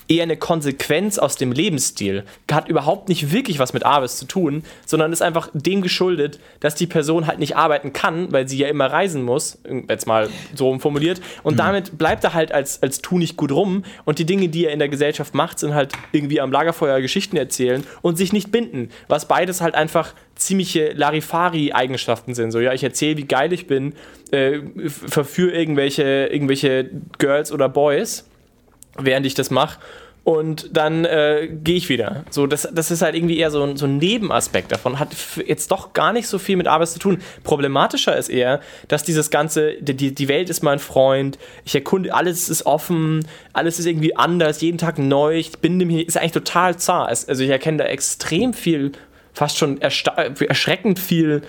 B: eher eine Konsequenz aus dem Lebensstil. Hat überhaupt nicht wirklich was mit Arbeit zu tun, sondern ist einfach dem geschuldet, dass die Person halt nicht arbeiten kann, weil sie ja immer reisen muss, jetzt mal so formuliert. Und mhm. damit bleibt er halt als, als Tu nicht gut rum. Und die Dinge, die er in der Gesellschaft macht, sind halt irgendwie am Lagerfeuer Geschichten erzählen und sich nicht binden. Was beides halt einfach ziemliche Larifari-Eigenschaften sind. So, ja, ich erzähle, wie geil ich bin, äh, verführe irgendwelche, irgendwelche Girls oder Boys während ich das mache. Und dann äh, gehe ich wieder. So, das, das ist halt irgendwie eher so ein, so ein Nebenaspekt davon. Hat jetzt doch gar nicht so viel mit Arbeit zu tun. Problematischer ist eher, dass dieses Ganze, die, die Welt ist mein Freund, ich erkunde, alles ist offen, alles ist irgendwie anders, jeden Tag neu, ich binde mich, ist eigentlich total zart. Also ich erkenne da extrem viel, fast schon erschreckend viel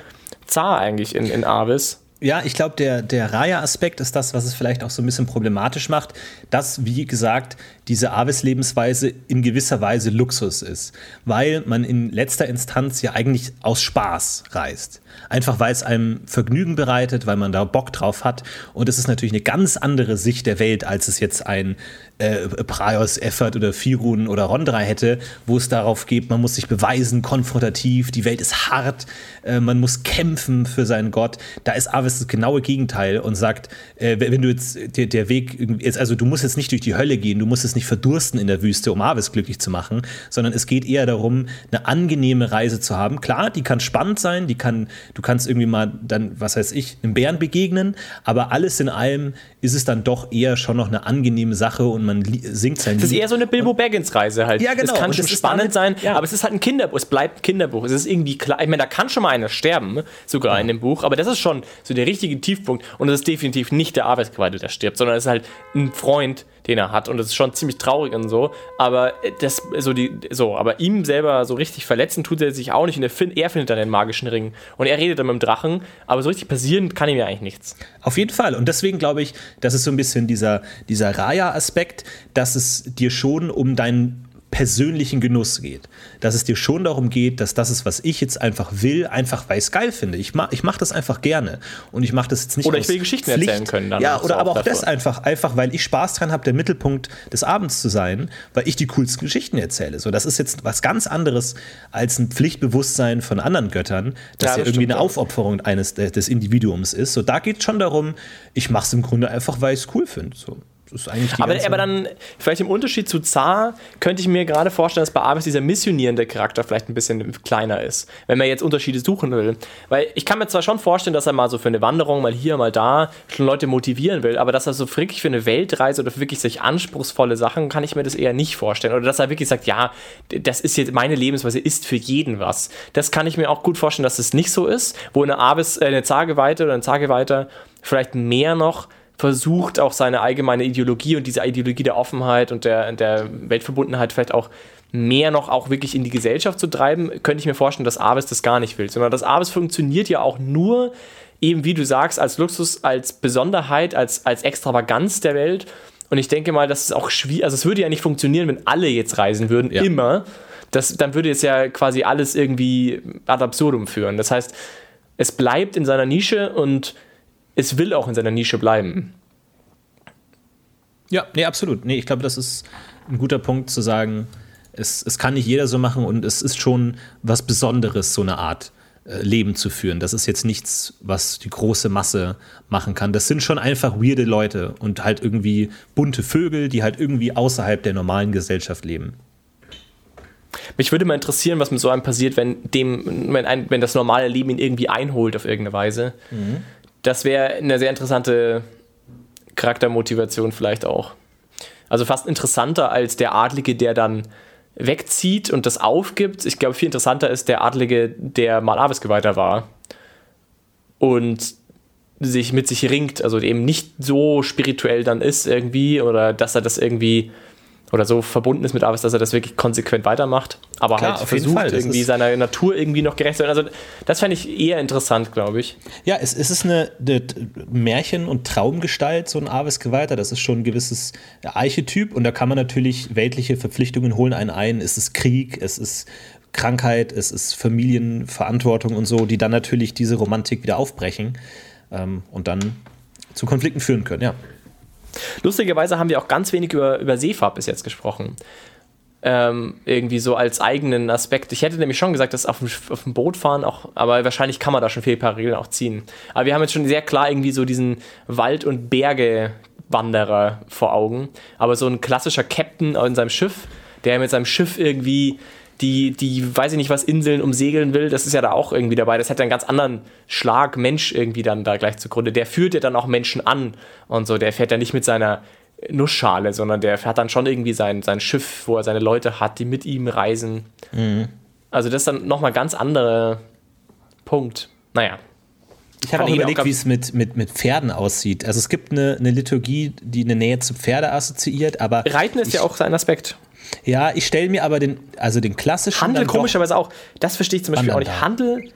B: zart eigentlich in, in Avis.
C: Ja, ich glaube, der, der Raya-Aspekt ist das, was es vielleicht auch so ein bisschen problematisch macht, dass, wie gesagt, diese Avis-Lebensweise in gewisser Weise Luxus ist, weil man in letzter Instanz ja eigentlich aus Spaß reist. Einfach weil es einem Vergnügen bereitet, weil man da Bock drauf hat. Und es ist natürlich eine ganz andere Sicht der Welt, als es jetzt ein äh, Praios, Effert oder Firun oder Rondra hätte, wo es darauf geht, man muss sich beweisen, konfrontativ, die Welt ist hart, äh, man muss kämpfen für seinen Gott. Da ist Avis das genaue Gegenteil und sagt, äh, wenn du jetzt der, der Weg, jetzt, also du musst jetzt nicht durch die Hölle gehen, du musst jetzt nicht verdursten in der Wüste, um Avis glücklich zu machen, sondern es geht eher darum, eine angenehme Reise zu haben. Klar, die kann spannend sein, die kann, du kannst irgendwie mal dann, was weiß ich, einem Bären begegnen, aber alles in allem ist es dann doch eher schon noch eine angenehme Sache und man singt sein
B: Lied. Das ist eher so eine Bilbo Baggins-Reise halt.
C: Ja, genau.
B: Es kann schon spannend sein, ja. aber es ist halt ein Kinderbuch. Es bleibt ein Kinderbuch. Es ist irgendwie klar. Ich meine, da kann schon mal einer sterben, sogar ja. in dem Buch, aber das ist schon so der richtige Tiefpunkt und das ist definitiv nicht der Arbeitsgeweihte, der stirbt, sondern es ist halt ein Freund, den er hat. Und das ist schon ziemlich traurig und so, aber das so die so, aber ihm selber so richtig verletzen tut er sich auch nicht. Und er, find, er findet dann den magischen Ring. Und er redet dann mit dem Drachen, aber so richtig passieren kann ihm ja eigentlich nichts.
C: Auf jeden Fall. Und deswegen glaube ich, das ist so ein bisschen dieser dieser Raya Aspekt, dass es dir schon um deinen persönlichen Genuss geht. Dass es dir schon darum geht, dass das ist, was ich jetzt einfach will, einfach weil ich es geil finde. Ich, ma, ich mache das einfach gerne. Und ich mache das jetzt nicht
B: Oder ich will Geschichten Pflicht. erzählen können.
C: Dann ja, oder aber auch davor. das einfach, einfach, weil ich Spaß dran habe, der Mittelpunkt des Abends zu sein, weil ich die coolsten Geschichten erzähle. So, das ist jetzt was ganz anderes als ein Pflichtbewusstsein von anderen Göttern, das ja, ja irgendwie eine Aufopferung eines des Individuums ist. So, da geht es schon darum, ich mache es im Grunde einfach, weil ich es cool finde. So
B: ist eigentlich aber, aber dann, vielleicht im Unterschied zu Zar, könnte ich mir gerade vorstellen, dass bei Avis dieser missionierende Charakter vielleicht ein bisschen kleiner ist, wenn man jetzt Unterschiede suchen will. Weil ich kann mir zwar schon vorstellen, dass er mal so für eine Wanderung, mal hier, mal da, schon Leute motivieren will, aber dass er so wirklich für eine Weltreise oder für wirklich sich anspruchsvolle Sachen, kann ich mir das eher nicht vorstellen. Oder dass er wirklich sagt, ja, das ist jetzt meine Lebensweise, ist für jeden was. Das kann ich mir auch gut vorstellen, dass es das nicht so ist, wo eine Avis, äh, eine Zargeweite oder ein Zargeweiter vielleicht mehr noch versucht, auch seine allgemeine Ideologie und diese Ideologie der Offenheit und der, der Weltverbundenheit vielleicht auch mehr noch auch wirklich in die Gesellschaft zu treiben, könnte ich mir vorstellen, dass Aves das gar nicht will. Sondern das Aves funktioniert ja auch nur, eben wie du sagst, als Luxus, als Besonderheit, als, als Extravaganz der Welt. Und ich denke mal, dass es auch schwierig, also es würde ja nicht funktionieren, wenn alle jetzt reisen würden, ja. immer. Das, dann würde es ja quasi alles irgendwie ad absurdum führen. Das heißt, es bleibt in seiner Nische und es will auch in seiner Nische bleiben.
C: Ja, nee, absolut. Nee, ich glaube, das ist ein guter Punkt zu sagen, es, es kann nicht jeder so machen und es ist schon was Besonderes, so eine Art äh, Leben zu führen. Das ist jetzt nichts, was die große Masse machen kann. Das sind schon einfach weirde Leute und halt irgendwie bunte Vögel, die halt irgendwie außerhalb der normalen Gesellschaft leben.
B: Mich würde mal interessieren, was mit so einem passiert, wenn, dem, wenn, ein, wenn das normale Leben ihn irgendwie einholt auf irgendeine Weise. Mhm. Das wäre eine sehr interessante Charaktermotivation vielleicht auch. Also fast interessanter als der Adlige, der dann wegzieht und das aufgibt. Ich glaube, viel interessanter ist der Adlige, der mal Avisgeweihter war und sich mit sich ringt, also eben nicht so spirituell dann ist irgendwie oder dass er das irgendwie oder so verbunden ist mit Avis, dass er das wirklich konsequent weitermacht, aber Klar, halt versucht irgendwie seiner Natur irgendwie noch gerecht zu werden. Also das fände ich eher interessant, glaube ich.
C: Ja, es, es ist eine, eine, Märchen- und Traumgestalt, so ein Avis Geweihter. Das ist schon ein gewisses Archetyp und da kann man natürlich weltliche Verpflichtungen holen einen ein. Es ist Krieg, es ist Krankheit, es ist Familienverantwortung und so, die dann natürlich diese Romantik wieder aufbrechen ähm, und dann zu Konflikten führen können, ja.
B: Lustigerweise haben wir auch ganz wenig über, über Seefahrt bis jetzt gesprochen. Ähm, irgendwie so als eigenen Aspekt. Ich hätte nämlich schon gesagt, dass auf dem, auf dem Boot fahren auch, aber wahrscheinlich kann man da schon viele Parallelen auch ziehen. Aber wir haben jetzt schon sehr klar irgendwie so diesen Wald- und Berge-Wanderer vor Augen. Aber so ein klassischer Captain in seinem Schiff, der mit seinem Schiff irgendwie die, die, weiß ich nicht, was Inseln umsegeln will, das ist ja da auch irgendwie dabei. Das hat einen ganz anderen Schlag Mensch irgendwie dann da gleich zugrunde. Der führt ja dann auch Menschen an und so. Der fährt ja nicht mit seiner Nussschale, sondern der fährt dann schon irgendwie sein, sein Schiff, wo er seine Leute hat, die mit ihm reisen. Mhm. Also das ist dann nochmal ganz anderer Punkt. Naja.
C: Ich habe auch überlegt, wie es mit, mit, mit Pferden aussieht. Also es gibt eine, eine Liturgie, die eine Nähe zu Pferde assoziiert, aber.
B: Reiten ist ja auch sein Aspekt.
C: Ja, ich stelle mir aber den, also den klassischen.
B: Handel komischerweise auch. Das verstehe ich zum Beispiel auch nicht. Handel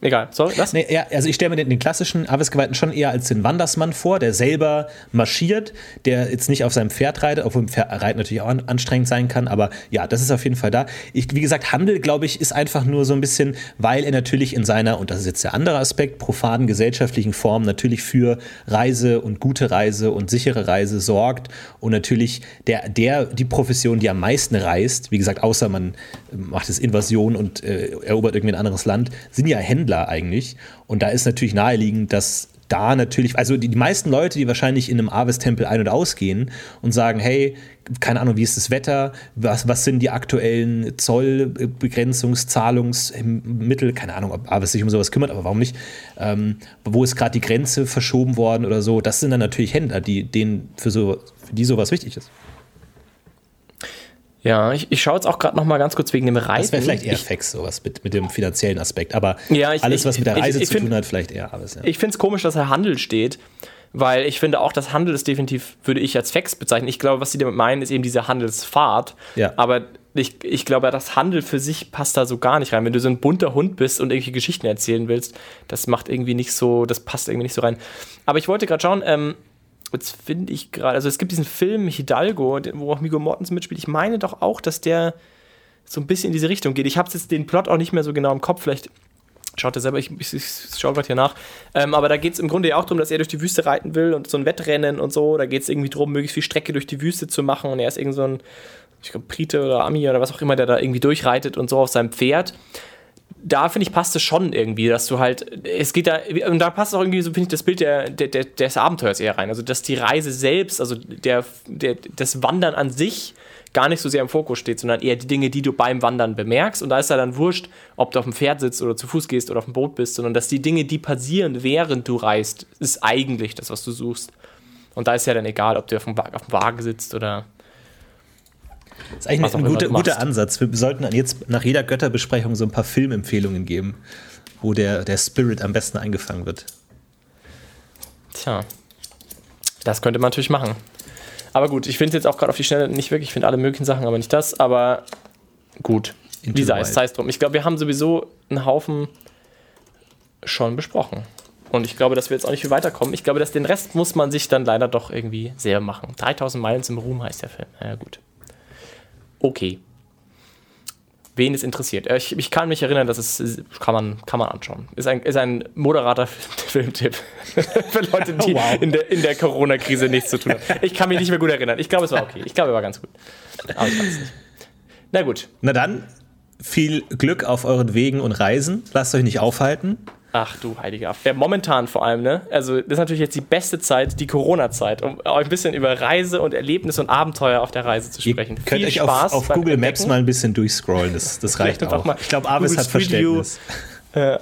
B: Egal, sorry, was?
C: Nee, ja, also ich stelle mir den, den klassischen Avisgeweihten schon eher als den Wandersmann vor, der selber marschiert, der jetzt nicht auf seinem Pferd reitet, obwohl ein Pferd reiten natürlich auch an, anstrengend sein kann, aber ja, das ist auf jeden Fall da. Ich, wie gesagt, Handel, glaube ich, ist einfach nur so ein bisschen, weil er natürlich in seiner, und das ist jetzt der andere Aspekt, profanen gesellschaftlichen Form natürlich für Reise und gute Reise und sichere Reise sorgt und natürlich der, der die Profession, die am meisten reist, wie gesagt, außer man macht es Invasion und äh, erobert irgendwie ein anderes Land, sind ja Händler Händler eigentlich. Und da ist natürlich naheliegend, dass da natürlich, also die, die meisten Leute, die wahrscheinlich in einem Aves-Tempel ein- und ausgehen und sagen, hey, keine Ahnung, wie ist das Wetter, was, was sind die aktuellen Zollbegrenzungszahlungsmittel, keine Ahnung, ob Aves sich um sowas kümmert, aber warum nicht, ähm, wo ist gerade die Grenze verschoben worden oder so, das sind dann natürlich Händler, die, denen für, so, für die sowas wichtig ist.
B: Ja, ich, ich schaue jetzt auch gerade noch mal ganz kurz wegen dem Reisen. Das
C: wäre vielleicht eher Fex, sowas mit, mit dem finanziellen Aspekt. Aber ja, ich, alles, was mit der Reise ich, zu find, tun hat, vielleicht eher alles. Ja.
B: Ich finde es komisch, dass er Handel steht, weil ich finde auch, dass Handel ist definitiv, würde ich als Fex bezeichnen. Ich glaube, was sie damit meinen, ist eben diese Handelsfahrt. Ja. Aber ich, ich glaube, das Handel für sich passt da so gar nicht rein. Wenn du so ein bunter Hund bist und irgendwelche Geschichten erzählen willst, das macht irgendwie nicht so, das passt irgendwie nicht so rein. Aber ich wollte gerade schauen, ähm, jetzt finde ich gerade, also es gibt diesen Film Hidalgo, wo auch Migo Mortensen mitspielt. Ich meine doch auch, dass der so ein bisschen in diese Richtung geht. Ich habe jetzt den Plot auch nicht mehr so genau im Kopf. Vielleicht schaut er selber, ich, ich, ich schaue gerade hier nach. Ähm, aber da geht es im Grunde ja auch darum, dass er durch die Wüste reiten will und so ein Wettrennen und so. Da geht es irgendwie darum, möglichst viel Strecke durch die Wüste zu machen. Und er ist irgend so ein, ich glaube, Brite oder Ami oder was auch immer, der da irgendwie durchreitet und so auf seinem Pferd da finde ich, passt es schon irgendwie, dass du halt, es geht da, und da passt auch irgendwie so, finde ich, das Bild der, der, der, des Abenteuers eher rein. Also, dass die Reise selbst, also der, der, das Wandern an sich gar nicht so sehr im Fokus steht, sondern eher die Dinge, die du beim Wandern bemerkst. Und da ist ja dann wurscht, ob du auf dem Pferd sitzt oder zu Fuß gehst oder auf dem Boot bist, sondern dass die Dinge, die passieren, während du reist, ist eigentlich das, was du suchst. Und da ist ja dann egal, ob du auf dem, auf dem Wagen sitzt oder
C: das ist eigentlich ein guter, guter Ansatz. Wir sollten jetzt nach jeder Götterbesprechung so ein paar Filmempfehlungen geben, wo der, der Spirit am besten eingefangen wird.
B: Tja. Das könnte man natürlich machen. Aber gut, ich finde es jetzt auch gerade auf die Schnelle nicht wirklich, ich finde alle möglichen Sachen, aber nicht das, aber gut. Wie sei es, sei es drum. Ich glaube, wir haben sowieso einen Haufen schon besprochen. Und ich glaube, dass wir jetzt auch nicht viel weiterkommen. Ich glaube, dass den Rest muss man sich dann leider doch irgendwie sehr machen. 3000 Meilen zum Ruhm heißt der Film. Ja, gut. Okay. Wen es interessiert. Äh, ich, ich kann mich erinnern, dass es kann man, kann man anschauen. Ist ein, ist ein moderater Filmtipp für Leute, die wow. in der, in der Corona-Krise nichts zu tun haben. Ich kann mich nicht mehr gut erinnern. Ich glaube, es war okay. Ich glaube, er war ganz gut. Aber ich weiß es nicht. Na gut.
C: Na dann, viel Glück auf euren Wegen und Reisen. Lasst euch nicht aufhalten.
B: Ach du heiliger. Ja, momentan vor allem, ne? Also, das ist natürlich jetzt die beste Zeit, die Corona-Zeit, um ein bisschen über Reise und Erlebnis und Abenteuer auf der Reise zu sprechen.
C: Ihr könnt Viel euch auf, auf Google Entdecken. Maps mal ein bisschen durchscrollen, das, das reicht auch. auch ich glaube, Avis hat Verständnis.
B: Ja,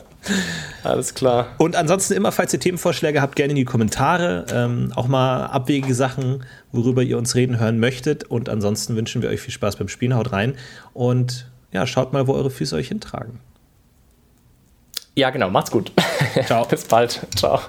B: alles klar.
C: Und ansonsten immer, falls ihr Themenvorschläge habt, gerne in die Kommentare. Ähm, auch mal abwegige Sachen, worüber ihr uns reden hören möchtet. Und ansonsten wünschen wir euch viel Spaß beim Spielen. Haut rein und ja, schaut mal, wo eure Füße euch hintragen.
B: Ja, genau. Macht's gut. Ciao. Bis bald. Ciao.